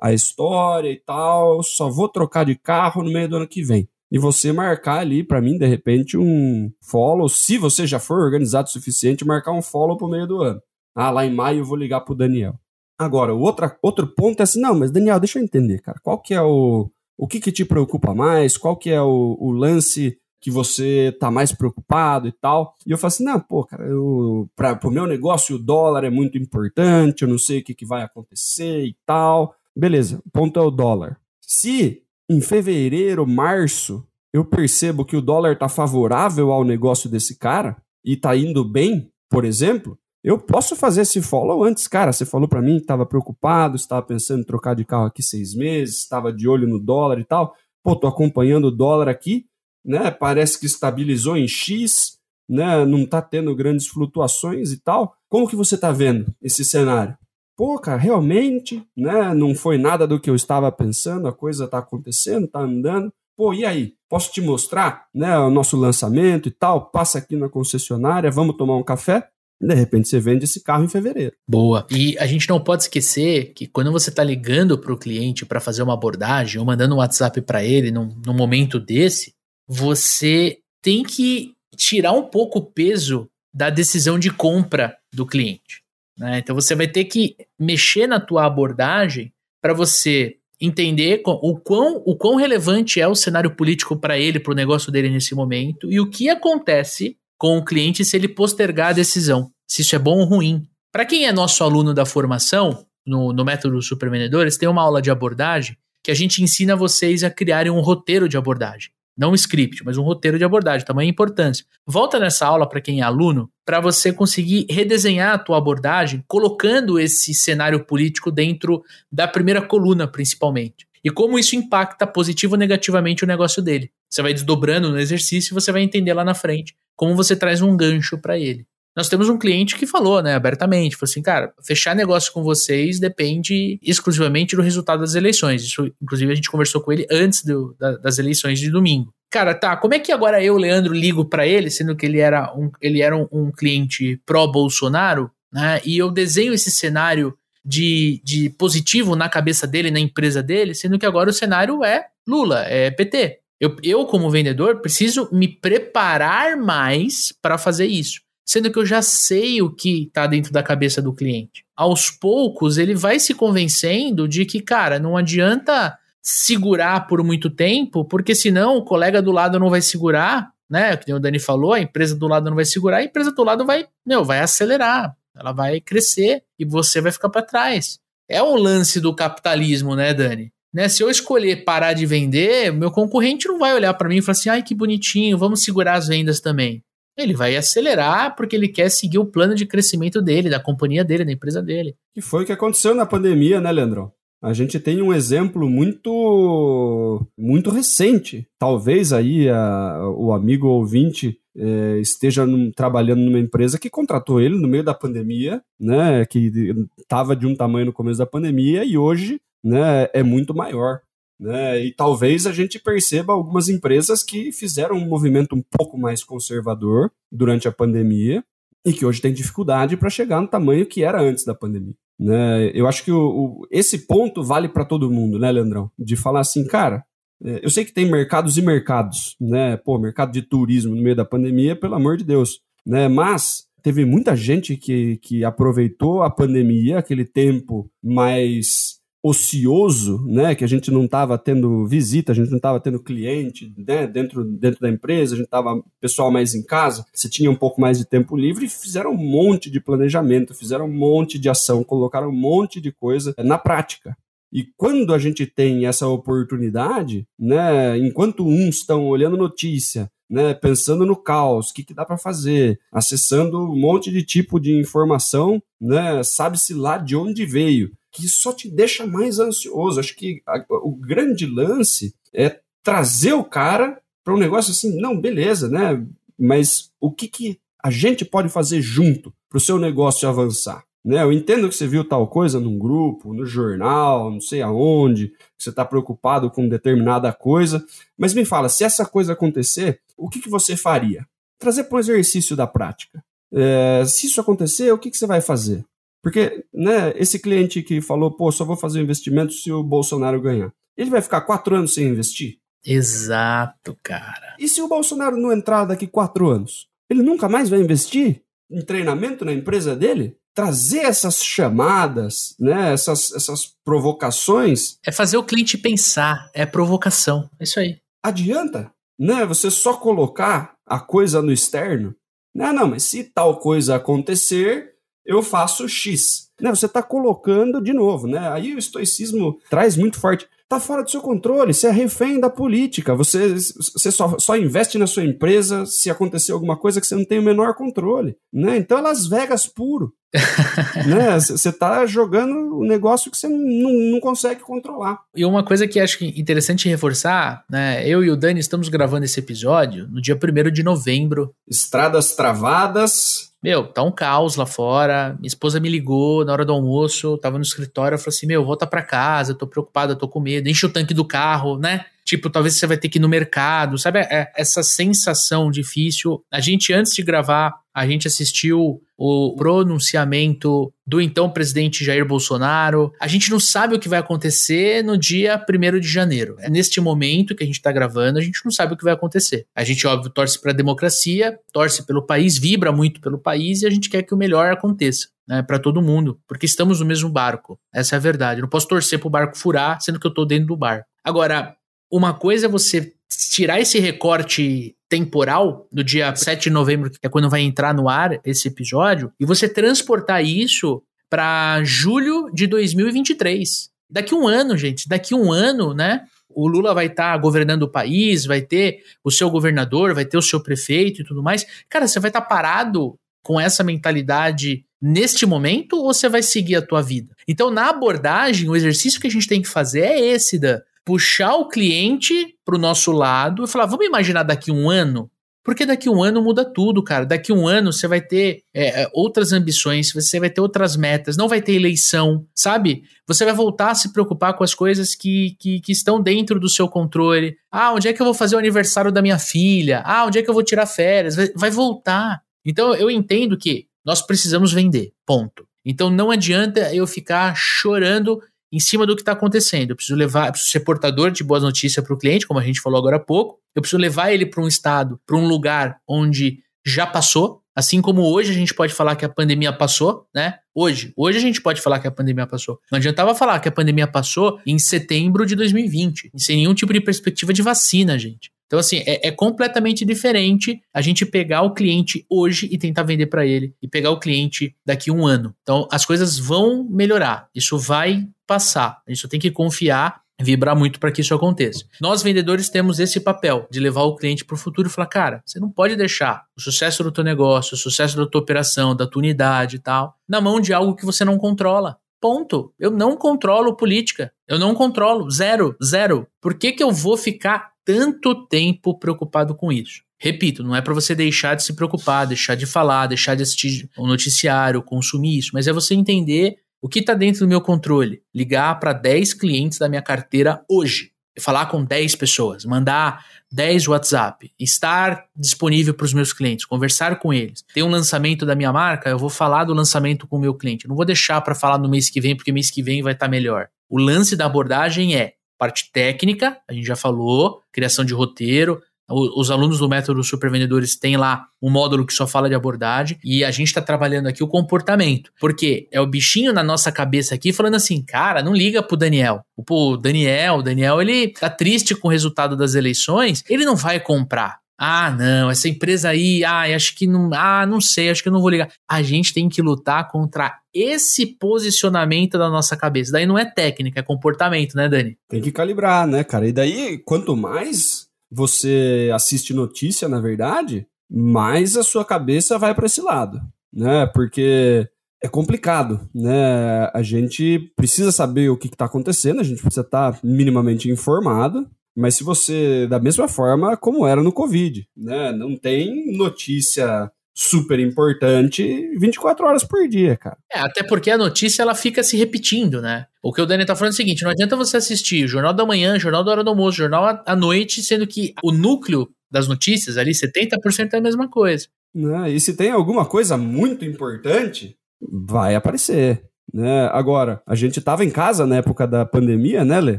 a história e tal, só vou trocar de carro no meio do ano que vem. E você marcar ali, para mim, de repente, um follow, se você já for organizado o suficiente, marcar um follow pro meio do ano. Ah, lá em maio eu vou ligar pro Daniel. Agora, o outro, outro ponto é assim, não, mas Daniel, deixa eu entender, cara, qual que é o... O que que te preocupa mais? Qual que é o, o lance que você tá mais preocupado e tal. E eu falo assim, não, pô, cara, eu, pra, pro meu negócio o dólar é muito importante, eu não sei o que, que vai acontecer e tal. Beleza, ponto é o dólar. Se em fevereiro, março, eu percebo que o dólar está favorável ao negócio desse cara e está indo bem, por exemplo, eu posso fazer esse follow antes. Cara, você falou para mim que estava preocupado, estava pensando em trocar de carro aqui seis meses, estava de olho no dólar e tal. Pô, tô acompanhando o dólar aqui, né? Parece que estabilizou em X. né? Não está tendo grandes flutuações e tal. Como que você está vendo esse cenário? Pô, cara, realmente, né? Não foi nada do que eu estava pensando, a coisa está acontecendo, está andando. Pô, e aí? Posso te mostrar, né, o nosso lançamento e tal? Passa aqui na concessionária, vamos tomar um café? De repente você vende esse carro em fevereiro. Boa. E a gente não pode esquecer que quando você está ligando para o cliente para fazer uma abordagem ou mandando um WhatsApp para ele num, num momento desse, você tem que tirar um pouco o peso da decisão de compra do cliente. Né? Então você vai ter que mexer na tua abordagem para você entender o quão, o quão relevante é o cenário político para ele, para o negócio dele nesse momento e o que acontece com o cliente se ele postergar a decisão, se isso é bom ou ruim. Para quem é nosso aluno da formação, no, no método Super Vendedores, tem uma aula de abordagem que a gente ensina vocês a criarem um roteiro de abordagem. Não um script, mas um roteiro de abordagem, tamanha importância. Volta nessa aula para quem é aluno, para você conseguir redesenhar a tua abordagem, colocando esse cenário político dentro da primeira coluna, principalmente. E como isso impacta positivo ou negativamente o negócio dele. Você vai desdobrando no exercício e você vai entender lá na frente como você traz um gancho para ele. Nós temos um cliente que falou, né, abertamente, falou assim, cara, fechar negócio com vocês depende exclusivamente do resultado das eleições. Isso, inclusive, a gente conversou com ele antes do, da, das eleições de domingo. Cara, tá, como é que agora eu, Leandro, ligo para ele, sendo que ele era um, ele era um, um cliente pró-Bolsonaro, né, e eu desenho esse cenário de, de positivo na cabeça dele, na empresa dele, sendo que agora o cenário é Lula, é PT. Eu, eu, como vendedor, preciso me preparar mais para fazer isso. Sendo que eu já sei o que está dentro da cabeça do cliente. Aos poucos, ele vai se convencendo de que, cara, não adianta segurar por muito tempo, porque senão o colega do lado não vai segurar, né? Que o Dani falou, a empresa do lado não vai segurar, a empresa do lado vai, meu, vai acelerar, ela vai crescer e você vai ficar para trás. É o lance do capitalismo, né, Dani? Né? Se eu escolher parar de vender, meu concorrente não vai olhar para mim e falar assim: ai, que bonitinho, vamos segurar as vendas também. Ele vai acelerar porque ele quer seguir o plano de crescimento dele, da companhia dele, da empresa dele. Que foi o que aconteceu na pandemia, né, Leandrão? A gente tem um exemplo muito muito recente. Talvez aí a, o amigo ouvinte é, esteja num, trabalhando numa empresa que contratou ele no meio da pandemia, né? Que estava de um tamanho no começo da pandemia e hoje né, é muito maior. Né? E talvez a gente perceba algumas empresas que fizeram um movimento um pouco mais conservador durante a pandemia e que hoje tem dificuldade para chegar no tamanho que era antes da pandemia. Né? Eu acho que o, o esse ponto vale para todo mundo, né, Leandrão? De falar assim, cara, é, eu sei que tem mercados e mercados, né? Pô, mercado de turismo no meio da pandemia, pelo amor de Deus, né? Mas teve muita gente que, que aproveitou a pandemia, aquele tempo mais ocioso, né, que a gente não estava tendo visita, a gente não estava tendo cliente né, dentro, dentro da empresa, a gente estava pessoal mais em casa, você tinha um pouco mais de tempo livre fizeram um monte de planejamento, fizeram um monte de ação, colocaram um monte de coisa na prática. E quando a gente tem essa oportunidade, né, enquanto uns estão olhando notícia, né, pensando no caos, o que, que dá para fazer, acessando um monte de tipo de informação, né, sabe-se lá de onde veio que só te deixa mais ansioso. Acho que a, o grande lance é trazer o cara para um negócio assim, não, beleza, né? Mas o que, que a gente pode fazer junto para o seu negócio avançar? Né? Eu entendo que você viu tal coisa num grupo, no jornal, não sei aonde, que você está preocupado com determinada coisa, mas me fala, se essa coisa acontecer, o que, que você faria? Trazer para o exercício da prática. É, se isso acontecer, o que, que você vai fazer? Porque né, esse cliente que falou, pô, só vou fazer o investimento se o Bolsonaro ganhar. Ele vai ficar quatro anos sem investir? Exato, cara. E se o Bolsonaro não entrar daqui quatro anos? Ele nunca mais vai investir em treinamento na empresa dele? Trazer essas chamadas, né, essas, essas provocações. É fazer o cliente pensar, é provocação. É isso aí. Adianta, né? Você só colocar a coisa no externo. Não, não, mas se tal coisa acontecer, eu faço X. Né, você está colocando de novo, né? Aí o estoicismo traz muito forte. Está fora do seu controle, você é refém da política. Você, você só, só investe na sua empresa se acontecer alguma coisa que você não tem o menor controle. Né? Então é Las Vegas puro. né? Você tá jogando um negócio que você não, não consegue controlar. E uma coisa que acho interessante reforçar, né? Eu e o Dani estamos gravando esse episódio no dia 1 de novembro. Estradas travadas. Meu, tá um caos lá fora. Minha esposa me ligou na hora do almoço, tava no escritório, falei assim: Meu, volta pra casa, tô preocupada, tô com medo, enche o tanque do carro, né? Tipo, talvez você vai ter que ir no mercado, sabe? É, essa sensação difícil. A gente, antes de gravar, a gente assistiu o pronunciamento do então presidente Jair Bolsonaro. A gente não sabe o que vai acontecer no dia 1 de janeiro. É neste momento que a gente está gravando, a gente não sabe o que vai acontecer. A gente, óbvio, torce para a democracia, torce pelo país, vibra muito pelo país e a gente quer que o melhor aconteça. Né, para todo mundo, porque estamos no mesmo barco. Essa é a verdade. Eu não posso torcer para o barco furar, sendo que eu estou dentro do barco. Agora, uma coisa é você tirar esse recorte temporal do dia 7 de novembro, que é quando vai entrar no ar esse episódio, e você transportar isso para julho de 2023. Daqui um ano, gente, daqui um ano, né? O Lula vai estar tá governando o país, vai ter o seu governador, vai ter o seu prefeito e tudo mais. Cara, você vai estar tá parado com essa mentalidade neste momento ou você vai seguir a tua vida? Então, na abordagem, o exercício que a gente tem que fazer é esse da puxar o cliente para o nosso lado e falar: vamos imaginar daqui um ano? Porque daqui um ano muda tudo, cara. Daqui um ano você vai ter é, é, outras ambições, você vai ter outras metas, não vai ter eleição, sabe? Você vai voltar a se preocupar com as coisas que, que, que estão dentro do seu controle. Ah, onde é que eu vou fazer o aniversário da minha filha? Ah, onde é que eu vou tirar férias? Vai, vai voltar. Então eu entendo que nós precisamos vender, ponto. Então não adianta eu ficar chorando em cima do que está acontecendo. Eu preciso levar, eu preciso ser portador de boas notícias para o cliente, como a gente falou agora há pouco. Eu preciso levar ele para um estado, para um lugar onde já passou. Assim como hoje a gente pode falar que a pandemia passou, né? Hoje, hoje a gente pode falar que a pandemia passou. Não adiantava falar que a pandemia passou em setembro de 2020, sem nenhum tipo de perspectiva de vacina, gente. Então, assim, é, é, completamente diferente a gente pegar o cliente hoje e tentar vender para ele, e pegar o cliente daqui a um ano. Então, as coisas vão melhorar, isso vai passar. A gente só tem que confiar vibrar muito para que isso aconteça. Nós vendedores temos esse papel de levar o cliente para o futuro e falar, cara, você não pode deixar o sucesso do teu negócio, o sucesso da tua operação, da tua unidade e tal, na mão de algo que você não controla. Ponto. Eu não controlo política. Eu não controlo. Zero. Zero. Por que, que eu vou ficar tanto tempo preocupado com isso. Repito, não é para você deixar de se preocupar, deixar de falar, deixar de assistir o um noticiário, consumir isso, mas é você entender o que está dentro do meu controle. Ligar para 10 clientes da minha carteira hoje, falar com 10 pessoas, mandar 10 WhatsApp, estar disponível para os meus clientes, conversar com eles. Tem um lançamento da minha marca, eu vou falar do lançamento com o meu cliente. não vou deixar para falar no mês que vem, porque mês que vem vai estar tá melhor. O lance da abordagem é parte técnica, a gente já falou, criação de roteiro. Os alunos do método Super Vendedores têm lá um módulo que só fala de abordagem e a gente está trabalhando aqui o comportamento, porque é o bichinho na nossa cabeça aqui falando assim, cara, não liga pro Daniel. O Daniel, o Daniel, ele tá triste com o resultado das eleições, ele não vai comprar. Ah, não, essa empresa aí, ah, acho que não, ah, não sei, acho que eu não vou ligar. A gente tem que lutar contra esse posicionamento da nossa cabeça. Daí não é técnica, é comportamento, né, Dani? Tem que calibrar, né, cara? E daí, quanto mais você assiste notícia, na verdade, mais a sua cabeça vai para esse lado, né? Porque é complicado, né? A gente precisa saber o que está acontecendo, a gente precisa estar tá minimamente informado, mas se você, da mesma forma como era no Covid, né? Não tem notícia super importante 24 horas por dia, cara. É, até porque a notícia ela fica se repetindo, né? O que o Dani tá falando é o seguinte: não adianta você assistir Jornal da Manhã, Jornal da Hora do Almoço, Jornal à noite, sendo que o núcleo das notícias ali, 70% é a mesma coisa. Né? E se tem alguma coisa muito importante, vai aparecer. Né? Agora, a gente tava em casa na época da pandemia, né, Lê?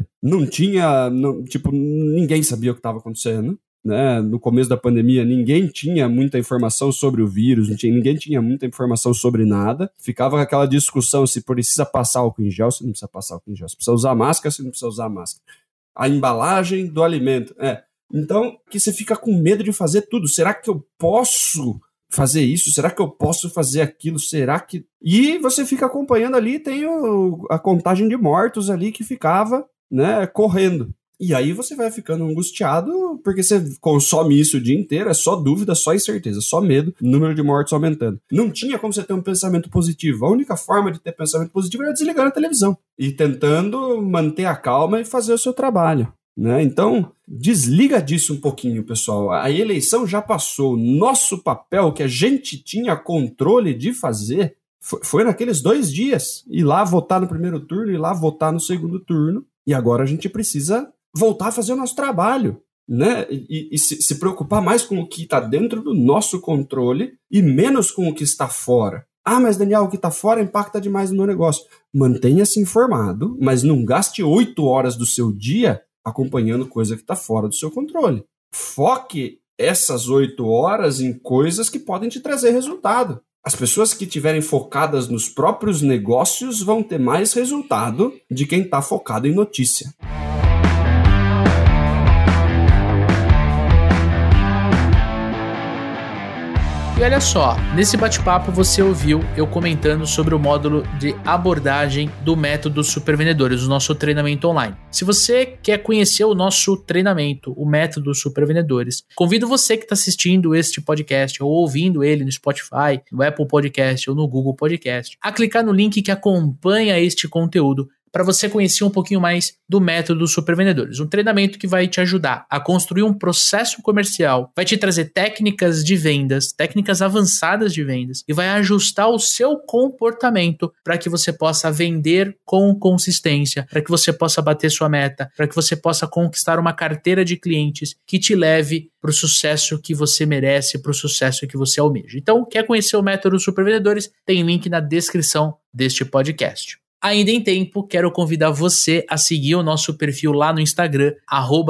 Não tinha, não, tipo, ninguém sabia o que estava acontecendo. Né? No começo da pandemia, ninguém tinha muita informação sobre o vírus, tinha, ninguém tinha muita informação sobre nada. Ficava aquela discussão se precisa passar álcool em gel, se não precisa passar álcool em gel, se precisa usar máscara, se não precisa usar máscara. A embalagem do alimento. É. Então, que você fica com medo de fazer tudo. Será que eu posso fazer isso? Será que eu posso fazer aquilo? Será que. E você fica acompanhando ali, tem o, a contagem de mortos ali que ficava, né, correndo. E aí você vai ficando angustiado porque você consome isso o dia inteiro, é só dúvida, só incerteza, só medo, número de mortes aumentando. Não tinha como você ter um pensamento positivo. A única forma de ter pensamento positivo era desligando a televisão e tentando manter a calma e fazer o seu trabalho. Né? Então, desliga disso um pouquinho, pessoal. A eleição já passou. Nosso papel que a gente tinha controle de fazer foi, foi naqueles dois dias. Ir lá votar no primeiro turno, ir lá votar no segundo turno. E agora a gente precisa voltar a fazer o nosso trabalho. Né? E, e se, se preocupar mais com o que está dentro do nosso controle e menos com o que está fora. Ah, mas Daniel, o que está fora impacta demais no meu negócio. Mantenha-se informado, mas não gaste oito horas do seu dia acompanhando coisa que está fora do seu controle. Foque essas oito horas em coisas que podem te trazer resultado. As pessoas que estiverem focadas nos próprios negócios vão ter mais resultado de quem está focado em notícia. E olha só, nesse bate-papo você ouviu eu comentando sobre o módulo de abordagem do método Supervendedores, o nosso treinamento online. Se você quer conhecer o nosso treinamento, o método Supervendedores, convido você que está assistindo este podcast ou ouvindo ele no Spotify, no Apple Podcast ou no Google Podcast, a clicar no link que acompanha este conteúdo para você conhecer um pouquinho mais do método dos supervendedores. Um treinamento que vai te ajudar a construir um processo comercial, vai te trazer técnicas de vendas, técnicas avançadas de vendas e vai ajustar o seu comportamento para que você possa vender com consistência, para que você possa bater sua meta, para que você possa conquistar uma carteira de clientes que te leve para o sucesso que você merece, para o sucesso que você almeja. Então, quer conhecer o método dos supervendedores? Tem link na descrição deste podcast. Ainda em tempo, quero convidar você a seguir o nosso perfil lá no Instagram,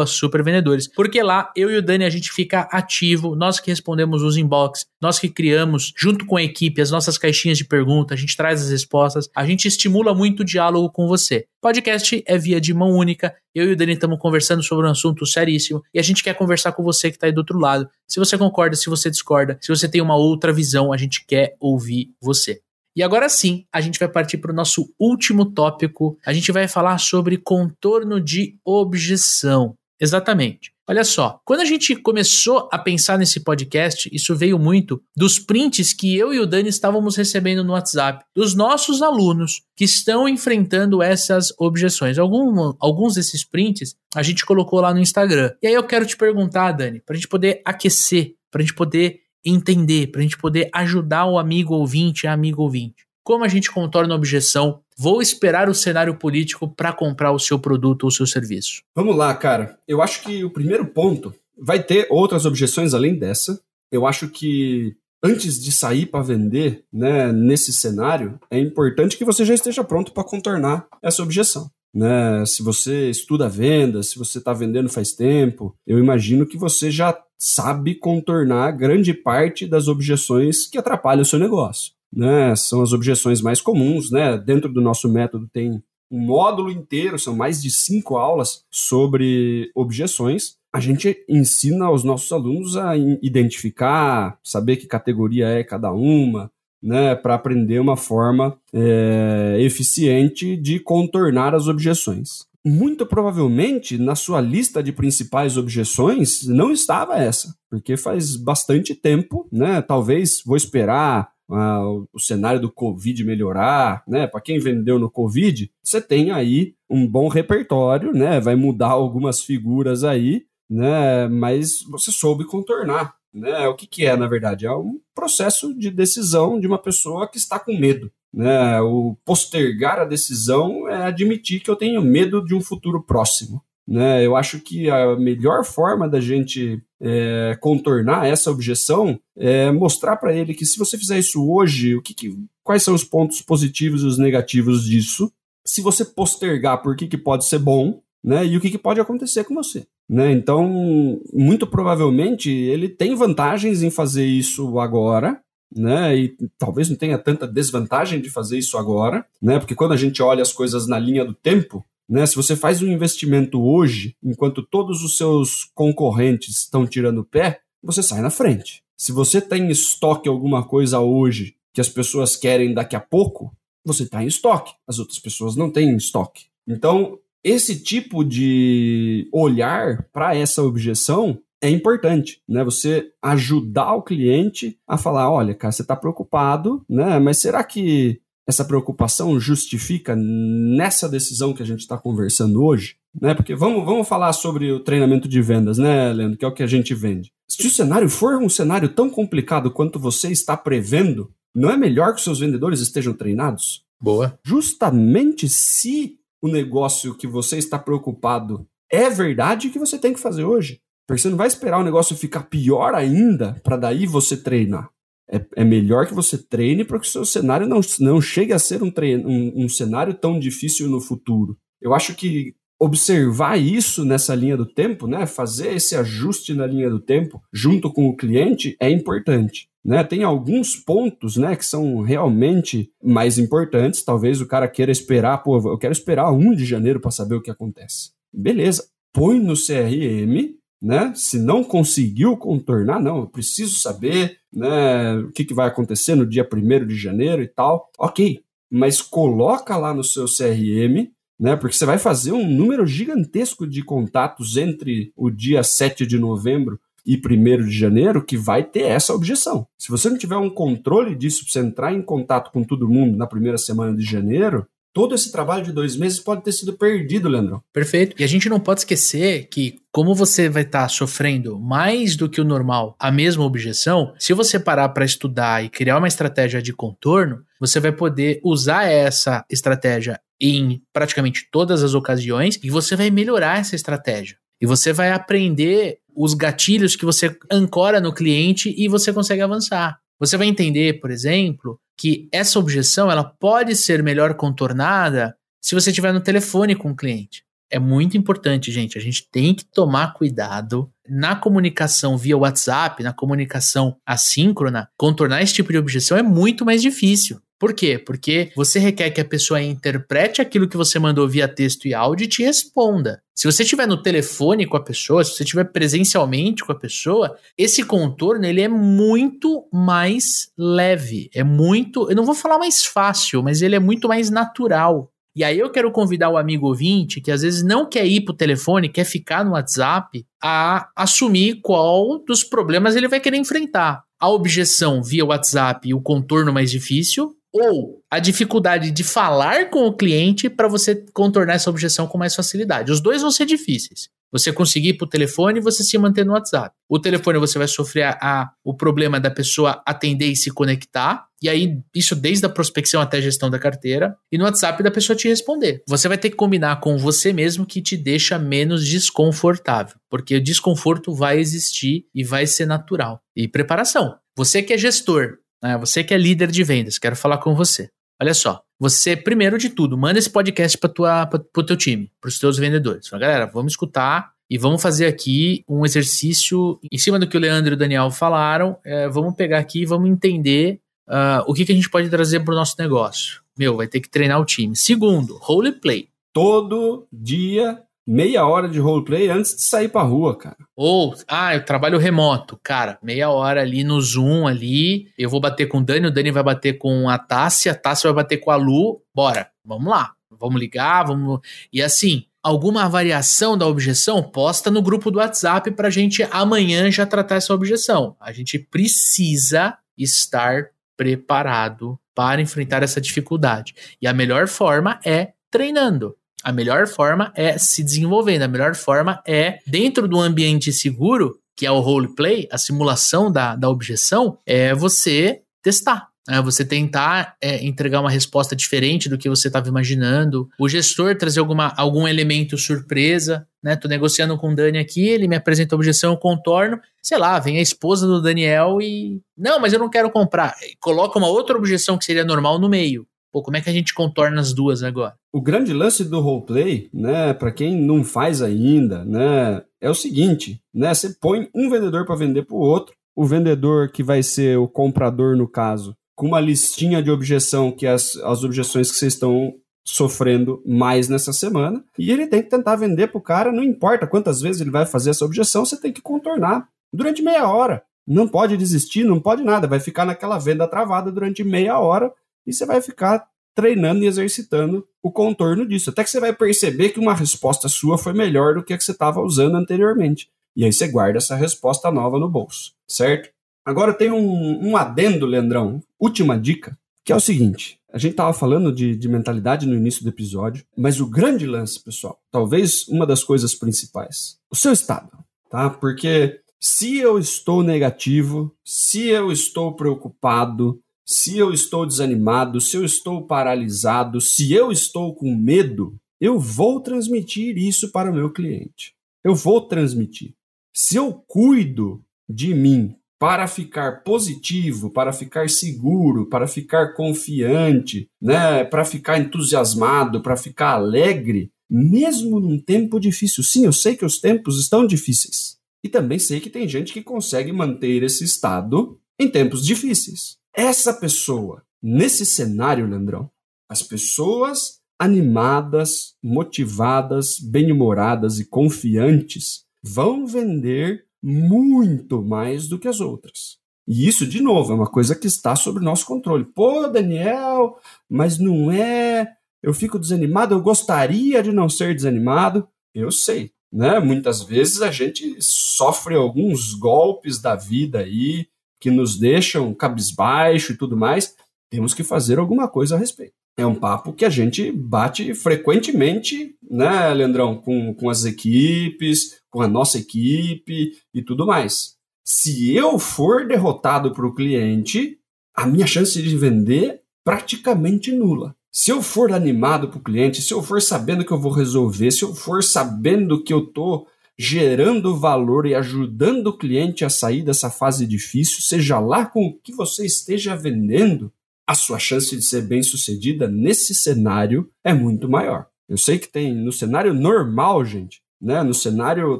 supervendedores, porque lá eu e o Dani a gente fica ativo, nós que respondemos os inbox, nós que criamos, junto com a equipe, as nossas caixinhas de pergunta, a gente traz as respostas, a gente estimula muito o diálogo com você. Podcast é via de mão única, eu e o Dani estamos conversando sobre um assunto seríssimo e a gente quer conversar com você que está aí do outro lado. Se você concorda, se você discorda, se você tem uma outra visão, a gente quer ouvir você. E agora sim, a gente vai partir para o nosso último tópico. A gente vai falar sobre contorno de objeção. Exatamente. Olha só, quando a gente começou a pensar nesse podcast, isso veio muito dos prints que eu e o Dani estávamos recebendo no WhatsApp, dos nossos alunos que estão enfrentando essas objeções. Algum, alguns desses prints a gente colocou lá no Instagram. E aí eu quero te perguntar, Dani, para a gente poder aquecer, para a gente poder entender, para a gente poder ajudar o amigo ouvinte, a amigo ouvinte. Como a gente contorna a objeção? Vou esperar o cenário político para comprar o seu produto ou seu serviço. Vamos lá, cara. Eu acho que o primeiro ponto vai ter outras objeções além dessa. Eu acho que antes de sair para vender, né, nesse cenário, é importante que você já esteja pronto para contornar essa objeção. Né? Se você estuda venda, se você está vendendo faz tempo, eu imagino que você já sabe contornar grande parte das objeções que atrapalham o seu negócio. Né? São as objeções mais comuns. Né? Dentro do nosso método tem um módulo inteiro, são mais de cinco aulas sobre objeções. A gente ensina aos nossos alunos a identificar, saber que categoria é cada uma, né, para aprender uma forma é, eficiente de contornar as objeções muito provavelmente na sua lista de principais objeções não estava essa, porque faz bastante tempo, né? Talvez vou esperar uh, o cenário do Covid melhorar, né? Para quem vendeu no Covid, você tem aí um bom repertório, né? Vai mudar algumas figuras aí, né? Mas você soube contornar. Né? O que, que é, na verdade? É um processo de decisão de uma pessoa que está com medo. Né? O postergar a decisão é admitir que eu tenho medo de um futuro próximo. Né? Eu acho que a melhor forma da gente é, contornar essa objeção é mostrar para ele que se você fizer isso hoje, o que, que, quais são os pontos positivos e os negativos disso? Se você postergar, por que, que pode ser bom? Né? E o que, que pode acontecer com você? Né? Então, muito provavelmente ele tem vantagens em fazer isso agora, né? E talvez não tenha tanta desvantagem de fazer isso agora, né? Porque quando a gente olha as coisas na linha do tempo, né? Se você faz um investimento hoje, enquanto todos os seus concorrentes estão tirando o pé, você sai na frente. Se você tem em estoque alguma coisa hoje que as pessoas querem daqui a pouco, você está em estoque. As outras pessoas não têm em estoque. Então, esse tipo de olhar para essa objeção é importante, né? Você ajudar o cliente a falar, olha, cara, você está preocupado, né? Mas será que essa preocupação justifica nessa decisão que a gente está conversando hoje? Né? Porque vamos, vamos falar sobre o treinamento de vendas, né, Leandro? Que é o que a gente vende. Se o cenário for um cenário tão complicado quanto você está prevendo, não é melhor que os seus vendedores estejam treinados? Boa. Justamente se o negócio que você está preocupado é verdade, que você tem que fazer hoje? Porque você não vai esperar o negócio ficar pior ainda para daí você treinar. É, é, melhor que você treine para que o seu cenário não, não chegue a ser um, treino, um, um cenário tão difícil no futuro. Eu acho que observar isso nessa linha do tempo, né, fazer esse ajuste na linha do tempo junto com o cliente é importante. Né? Tem alguns pontos né, que são realmente mais importantes. Talvez o cara queira esperar, pô, eu quero esperar 1 de janeiro para saber o que acontece. Beleza, põe no CRM né? Se não conseguiu contornar, não, eu preciso saber, né, o que, que vai acontecer no dia 1 de janeiro e tal. Ok, mas coloca lá no seu CRM, né, porque você vai fazer um número gigantesco de contatos entre o dia 7 de novembro e 1 de janeiro que vai ter essa objeção. Se você não tiver um controle disso para você entrar em contato com todo mundo na primeira semana de janeiro, todo esse trabalho de dois meses pode ter sido perdido, Leandrão. Perfeito. E a gente não pode esquecer que, como você vai estar tá sofrendo mais do que o normal a mesma objeção, se você parar para estudar e criar uma estratégia de contorno, você vai poder usar essa estratégia em praticamente todas as ocasiões e você vai melhorar essa estratégia. E você vai aprender os gatilhos que você ancora no cliente e você consegue avançar. Você vai entender, por exemplo, que essa objeção ela pode ser melhor contornada se você estiver no telefone com o cliente. É muito importante, gente. A gente tem que tomar cuidado na comunicação via WhatsApp, na comunicação assíncrona. Contornar esse tipo de objeção é muito mais difícil. Por quê? Porque você requer que a pessoa interprete aquilo que você mandou via texto e áudio e te responda. Se você estiver no telefone com a pessoa, se você estiver presencialmente com a pessoa, esse contorno ele é muito mais leve, é muito, eu não vou falar mais fácil, mas ele é muito mais natural. E aí eu quero convidar o amigo ouvinte que às vezes não quer ir para o telefone, quer ficar no WhatsApp, a assumir qual dos problemas ele vai querer enfrentar. A objeção via WhatsApp e o contorno mais difícil, ou a dificuldade de falar com o cliente para você contornar essa objeção com mais facilidade. Os dois vão ser difíceis. Você conseguir por telefone e você se manter no WhatsApp. O telefone você vai sofrer a, a, o problema da pessoa atender e se conectar. E aí, isso desde a prospecção até a gestão da carteira. E no WhatsApp da pessoa te responder. Você vai ter que combinar com você mesmo que te deixa menos desconfortável. Porque o desconforto vai existir e vai ser natural. E preparação. Você que é gestor, né? Você que é líder de vendas, quero falar com você. Olha só, você, primeiro de tudo, manda esse podcast para o teu time, para os teus vendedores. Fala, galera, vamos escutar e vamos fazer aqui um exercício em cima do que o Leandro e o Daniel falaram. É, vamos pegar aqui e vamos entender uh, o que, que a gente pode trazer para o nosso negócio. Meu, vai ter que treinar o time. Segundo, roleplay. Todo dia meia hora de roleplay antes de sair pra rua, cara. Ou, ah, eu trabalho remoto. Cara, meia hora ali no Zoom ali, eu vou bater com o Dani, o Dani vai bater com a Tássia, a Tássia vai bater com a Lu. Bora, vamos lá. Vamos ligar, vamos... E assim, alguma variação da objeção, posta no grupo do WhatsApp pra gente amanhã já tratar essa objeção. A gente precisa estar preparado para enfrentar essa dificuldade. E a melhor forma é treinando. A melhor forma é se desenvolvendo, a melhor forma é, dentro do ambiente seguro, que é o roleplay, a simulação da, da objeção, é você testar. É você tentar é, entregar uma resposta diferente do que você estava imaginando. O gestor trazer alguma, algum elemento surpresa. Né? Tô negociando com o Dani aqui, ele me apresenta a objeção, eu contorno. Sei lá, vem a esposa do Daniel e. Não, mas eu não quero comprar. Coloca uma outra objeção que seria normal no meio. Pô, como é que a gente contorna as duas agora? O grande lance do roleplay, né, para quem não faz ainda, né, é o seguinte, né, você põe um vendedor para vender para o outro, o vendedor que vai ser o comprador no caso, com uma listinha de objeção que é as, as objeções que vocês estão sofrendo mais nessa semana, e ele tem que tentar vender para o cara, não importa quantas vezes ele vai fazer essa objeção, você tem que contornar durante meia hora. Não pode desistir, não pode nada, vai ficar naquela venda travada durante meia hora e você vai ficar treinando e exercitando o contorno disso. Até que você vai perceber que uma resposta sua foi melhor do que a que você estava usando anteriormente. E aí você guarda essa resposta nova no bolso, certo? Agora tem um, um adendo, Leandrão. Última dica, que é o seguinte. A gente estava falando de, de mentalidade no início do episódio, mas o grande lance, pessoal, talvez uma das coisas principais, o seu estado, tá? Porque se eu estou negativo, se eu estou preocupado, se eu estou desanimado, se eu estou paralisado, se eu estou com medo, eu vou transmitir isso para o meu cliente. Eu vou transmitir. Se eu cuido de mim para ficar positivo, para ficar seguro, para ficar confiante, né, para ficar entusiasmado, para ficar alegre, mesmo num tempo difícil. Sim, eu sei que os tempos estão difíceis. E também sei que tem gente que consegue manter esse estado em tempos difíceis essa pessoa, nesse cenário, Leandrão, as pessoas animadas, motivadas, bem-humoradas e confiantes vão vender muito mais do que as outras. E isso, de novo, é uma coisa que está sob nosso controle. Pô, Daniel, mas não é. Eu fico desanimado, eu gostaria de não ser desanimado. Eu sei, né? Muitas vezes a gente sofre alguns golpes da vida aí, que nos deixam cabisbaixo e tudo mais, temos que fazer alguma coisa a respeito. É um papo que a gente bate frequentemente, né, Leandrão, com, com as equipes, com a nossa equipe e tudo mais. Se eu for derrotado para o cliente, a minha chance de vender praticamente nula. Se eu for animado para o cliente, se eu for sabendo que eu vou resolver, se eu for sabendo que eu estou gerando valor e ajudando o cliente a sair dessa fase difícil, seja lá com o que você esteja vendendo, a sua chance de ser bem sucedida nesse cenário é muito maior. Eu sei que tem no cenário normal, gente, né, no cenário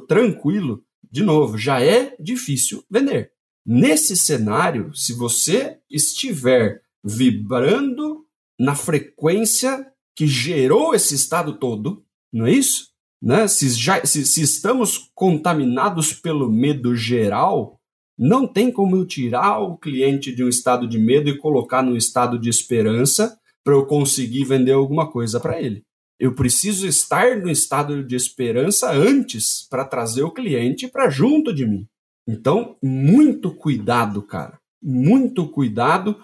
tranquilo, de novo, já é difícil vender. Nesse cenário, se você estiver vibrando na frequência que gerou esse estado todo, não é isso? Né? Se, já, se, se estamos contaminados pelo medo geral, não tem como eu tirar o cliente de um estado de medo e colocar num estado de esperança para eu conseguir vender alguma coisa para ele. Eu preciso estar no estado de esperança antes para trazer o cliente para junto de mim. Então, muito cuidado, cara. Muito cuidado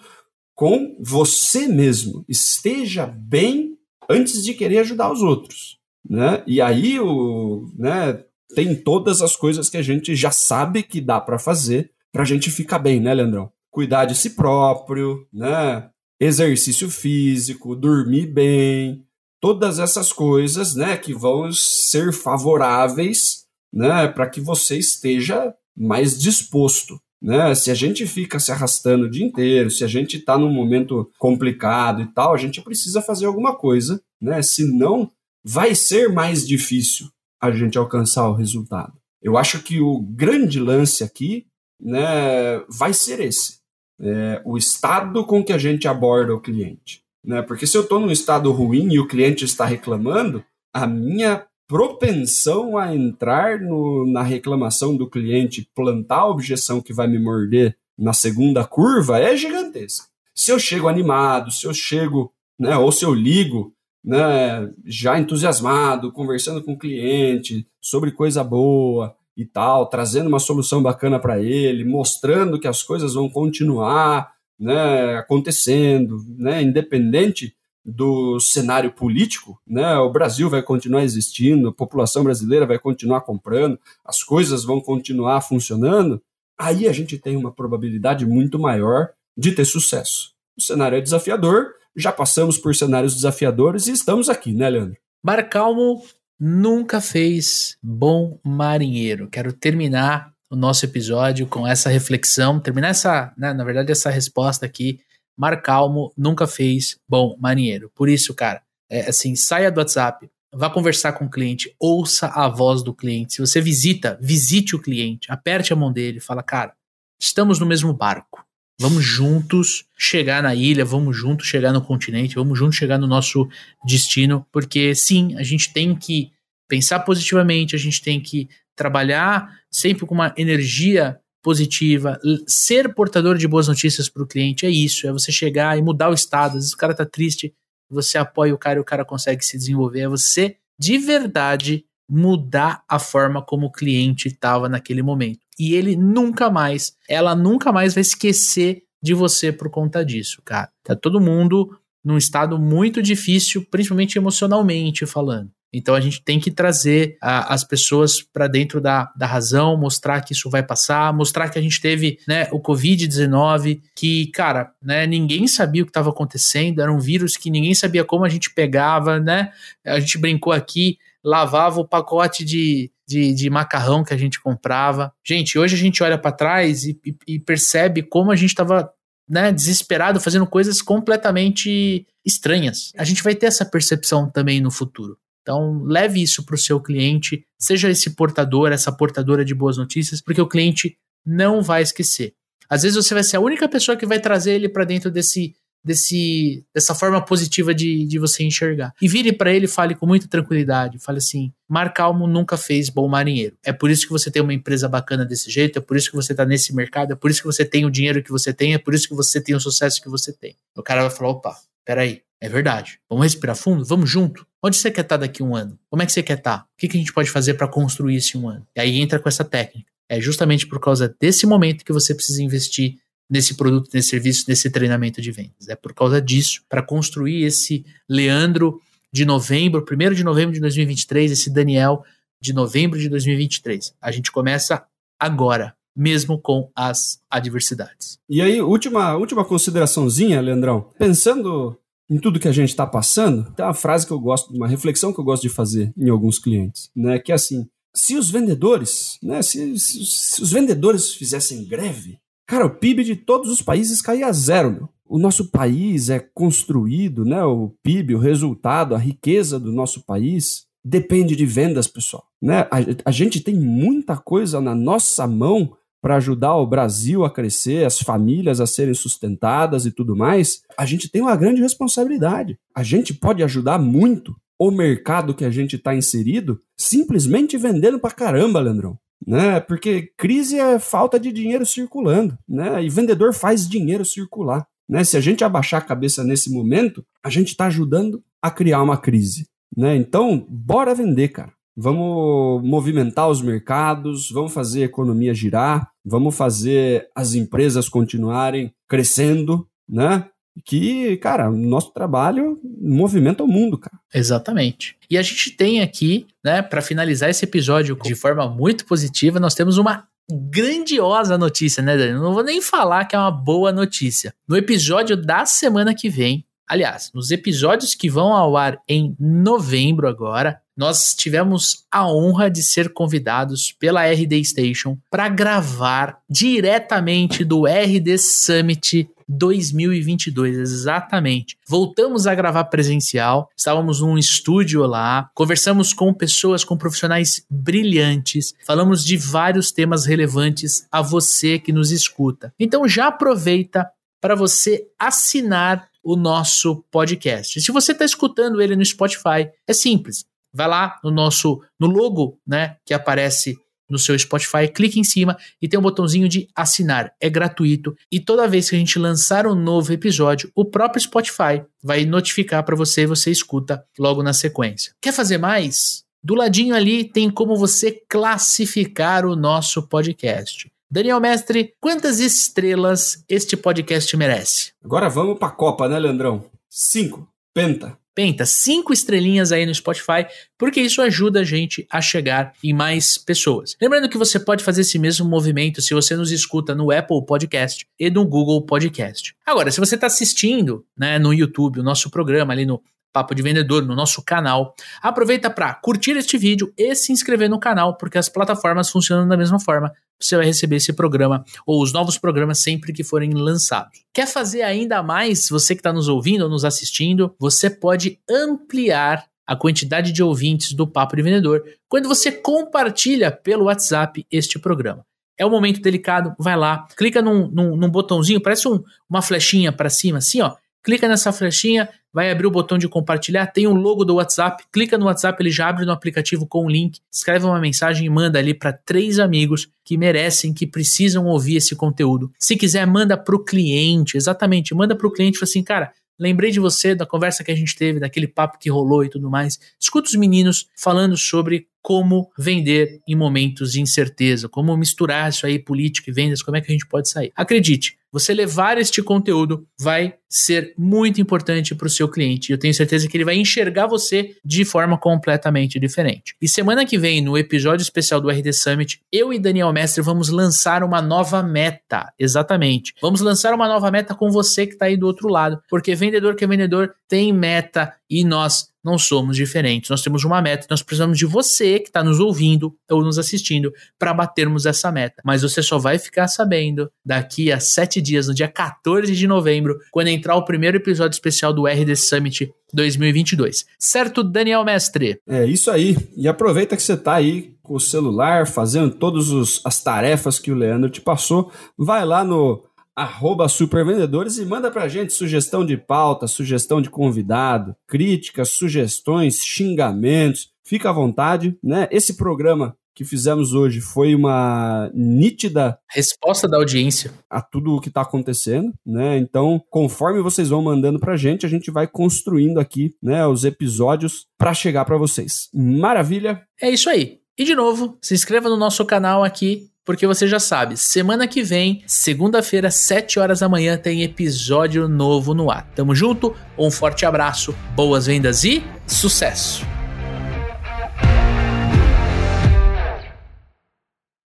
com você mesmo. Esteja bem antes de querer ajudar os outros né? E aí o, né, tem todas as coisas que a gente já sabe que dá para fazer para a gente ficar bem, né, Leandrão? Cuidar de si próprio, né? Exercício físico, dormir bem, todas essas coisas, né, que vão ser favoráveis, né, para que você esteja mais disposto. Né? Se a gente fica se arrastando o dia inteiro, se a gente está num momento complicado e tal, a gente precisa fazer alguma coisa, né? Senão vai ser mais difícil a gente alcançar o resultado. Eu acho que o grande lance aqui né, vai ser esse: é, o estado com que a gente aborda o cliente. Né? Porque se eu estou num estado ruim e o cliente está reclamando, a minha propensão a entrar no, na reclamação do cliente, plantar a objeção que vai me morder na segunda curva é gigantesca. Se eu chego animado, se eu chego, né, ou se eu ligo né, já entusiasmado, conversando com o cliente sobre coisa boa e tal, trazendo uma solução bacana para ele, mostrando que as coisas vão continuar né, acontecendo, né, independente do cenário político, né, o Brasil vai continuar existindo, a população brasileira vai continuar comprando, as coisas vão continuar funcionando, aí a gente tem uma probabilidade muito maior de ter sucesso. O cenário é desafiador, já passamos por cenários desafiadores e estamos aqui, né, Leandro? Mar Calmo nunca fez bom marinheiro. Quero terminar o nosso episódio com essa reflexão, terminar essa, né, na verdade, essa resposta aqui. Mar Calmo nunca fez bom marinheiro. Por isso, cara, é assim, saia do WhatsApp, vá conversar com o cliente, ouça a voz do cliente. Se você visita, visite o cliente, aperte a mão dele, fala, cara, estamos no mesmo barco. Vamos juntos chegar na ilha, vamos juntos chegar no continente, vamos juntos chegar no nosso destino, porque sim, a gente tem que pensar positivamente, a gente tem que trabalhar sempre com uma energia positiva, ser portador de boas notícias para o cliente é isso, é você chegar e mudar o estado. Às vezes o cara tá triste, você apoia o cara e o cara consegue se desenvolver, é você de verdade mudar a forma como o cliente estava naquele momento. E ele nunca mais, ela nunca mais vai esquecer de você por conta disso, cara. Tá todo mundo num estado muito difícil, principalmente emocionalmente falando. Então a gente tem que trazer a, as pessoas para dentro da, da razão, mostrar que isso vai passar, mostrar que a gente teve né, o Covid-19, que, cara, né, ninguém sabia o que estava acontecendo, era um vírus que ninguém sabia como a gente pegava, né? A gente brincou aqui, lavava o pacote de, de, de, macarrão que a gente comprava. Gente, hoje a gente olha para trás e, e, e, percebe como a gente estava né, desesperado fazendo coisas completamente estranhas. A gente vai ter essa percepção também no futuro. Então, leve isso para o seu cliente, seja esse portador, essa portadora de boas notícias, porque o cliente não vai esquecer. Às vezes você vai ser a única pessoa que vai trazer ele para dentro desse desse, dessa forma positiva de, de você enxergar. E vire para ele e fale com muita tranquilidade. Fale assim: Mar Calmo nunca fez bom marinheiro. É por isso que você tem uma empresa bacana desse jeito, é por isso que você está nesse mercado, é por isso que você tem o dinheiro que você tem, é por isso que você tem o sucesso que você tem. O cara vai falar: opa, peraí, é verdade. Vamos respirar fundo? Vamos junto? Onde você quer estar tá daqui um ano? Como é que você quer estar? Tá? O que, que a gente pode fazer para construir esse um ano? E aí entra com essa técnica. É justamente por causa desse momento que você precisa investir nesse produto, nesse serviço, nesse treinamento de vendas. É por causa disso, para construir esse Leandro de novembro, 1 de novembro de 2023, esse Daniel de novembro de 2023. A gente começa agora, mesmo com as adversidades. E aí, última, última consideraçãozinha, Leandrão. Pensando em tudo que a gente está passando, tem uma frase que eu gosto, uma reflexão que eu gosto de fazer em alguns clientes, né? Que é assim: se os vendedores, né? Se, se, se os vendedores fizessem greve, Cara, o PIB de todos os países caía a zero, meu. O nosso país é construído, né? O PIB, o resultado, a riqueza do nosso país depende de vendas, pessoal. Né? A, a gente tem muita coisa na nossa mão para ajudar o Brasil a crescer, as famílias a serem sustentadas e tudo mais. A gente tem uma grande responsabilidade. A gente pode ajudar muito o mercado que a gente está inserido simplesmente vendendo para caramba, Leandrão né? Porque crise é falta de dinheiro circulando, né? E vendedor faz dinheiro circular, né? Se a gente abaixar a cabeça nesse momento, a gente está ajudando a criar uma crise, né? Então, bora vender, cara. Vamos movimentar os mercados, vamos fazer a economia girar, vamos fazer as empresas continuarem crescendo, né? Que, cara, nosso trabalho movimenta o mundo, cara. Exatamente. E a gente tem aqui, né, para finalizar esse episódio de forma muito positiva, nós temos uma grandiosa notícia, né, Dani? Não vou nem falar que é uma boa notícia. No episódio da semana que vem, aliás, nos episódios que vão ao ar em novembro agora, nós tivemos a honra de ser convidados pela RD Station para gravar diretamente do RD Summit 2022, exatamente. Voltamos a gravar presencial, estávamos num estúdio lá, conversamos com pessoas, com profissionais brilhantes, falamos de vários temas relevantes a você que nos escuta. Então já aproveita para você assinar o nosso podcast. Se você está escutando ele no Spotify, é simples. Vai lá no nosso no logo, né, que aparece no seu Spotify, clique em cima e tem um botãozinho de assinar. É gratuito e toda vez que a gente lançar um novo episódio, o próprio Spotify vai notificar para você e você escuta logo na sequência. Quer fazer mais? Do ladinho ali tem como você classificar o nosso podcast. Daniel Mestre, quantas estrelas este podcast merece? Agora vamos para a Copa, né, Leandrão? Cinco. Penta. Penta, cinco estrelinhas aí no Spotify, porque isso ajuda a gente a chegar em mais pessoas. Lembrando que você pode fazer esse mesmo movimento se você nos escuta no Apple Podcast e no Google Podcast. Agora, se você está assistindo né, no YouTube o nosso programa ali no Papo de Vendedor no nosso canal. Aproveita para curtir este vídeo e se inscrever no canal, porque as plataformas funcionam da mesma forma. Você vai receber esse programa ou os novos programas sempre que forem lançados. Quer fazer ainda mais? Você que está nos ouvindo ou nos assistindo, você pode ampliar a quantidade de ouvintes do Papo de Vendedor quando você compartilha pelo WhatsApp este programa. É um momento delicado, vai lá, clica num, num, num botãozinho, parece um, uma flechinha para cima, assim, ó clica nessa flechinha, vai abrir o botão de compartilhar, tem o um logo do WhatsApp, clica no WhatsApp, ele já abre no aplicativo com o link, escreve uma mensagem e manda ali para três amigos que merecem, que precisam ouvir esse conteúdo. Se quiser, manda para o cliente, exatamente, manda para o cliente, fala assim, cara, lembrei de você, da conversa que a gente teve, daquele papo que rolou e tudo mais. Escuta os meninos falando sobre como vender em momentos de incerteza, como misturar isso aí, política e vendas, como é que a gente pode sair. Acredite, você levar este conteúdo vai ser muito importante para o seu cliente. Eu tenho certeza que ele vai enxergar você de forma completamente diferente. E semana que vem, no episódio especial do RD Summit, eu e Daniel Mestre vamos lançar uma nova meta. Exatamente. Vamos lançar uma nova meta com você que está aí do outro lado. Porque vendedor que é vendedor tem meta e nós não somos diferentes. Nós temos uma meta, nós precisamos de você que está nos ouvindo ou nos assistindo para batermos essa meta. Mas você só vai ficar sabendo daqui a sete dias, no dia 14 de novembro, quando entrar o primeiro episódio especial do RD Summit 2022. Certo, Daniel Mestre? É isso aí. E aproveita que você está aí com o celular, fazendo todas as tarefas que o Leandro te passou. Vai lá no arroba supervendedores e manda pra gente sugestão de pauta, sugestão de convidado, críticas, sugestões, xingamentos. Fica à vontade, né? Esse programa que fizemos hoje foi uma nítida resposta da audiência a tudo o que está acontecendo, né? Então, conforme vocês vão mandando pra gente, a gente vai construindo aqui, né, os episódios para chegar para vocês. Maravilha? É isso aí. E de novo, se inscreva no nosso canal aqui porque você já sabe, semana que vem, segunda-feira, 7 horas da manhã, tem episódio novo no ar. Tamo junto, um forte abraço, boas vendas e sucesso!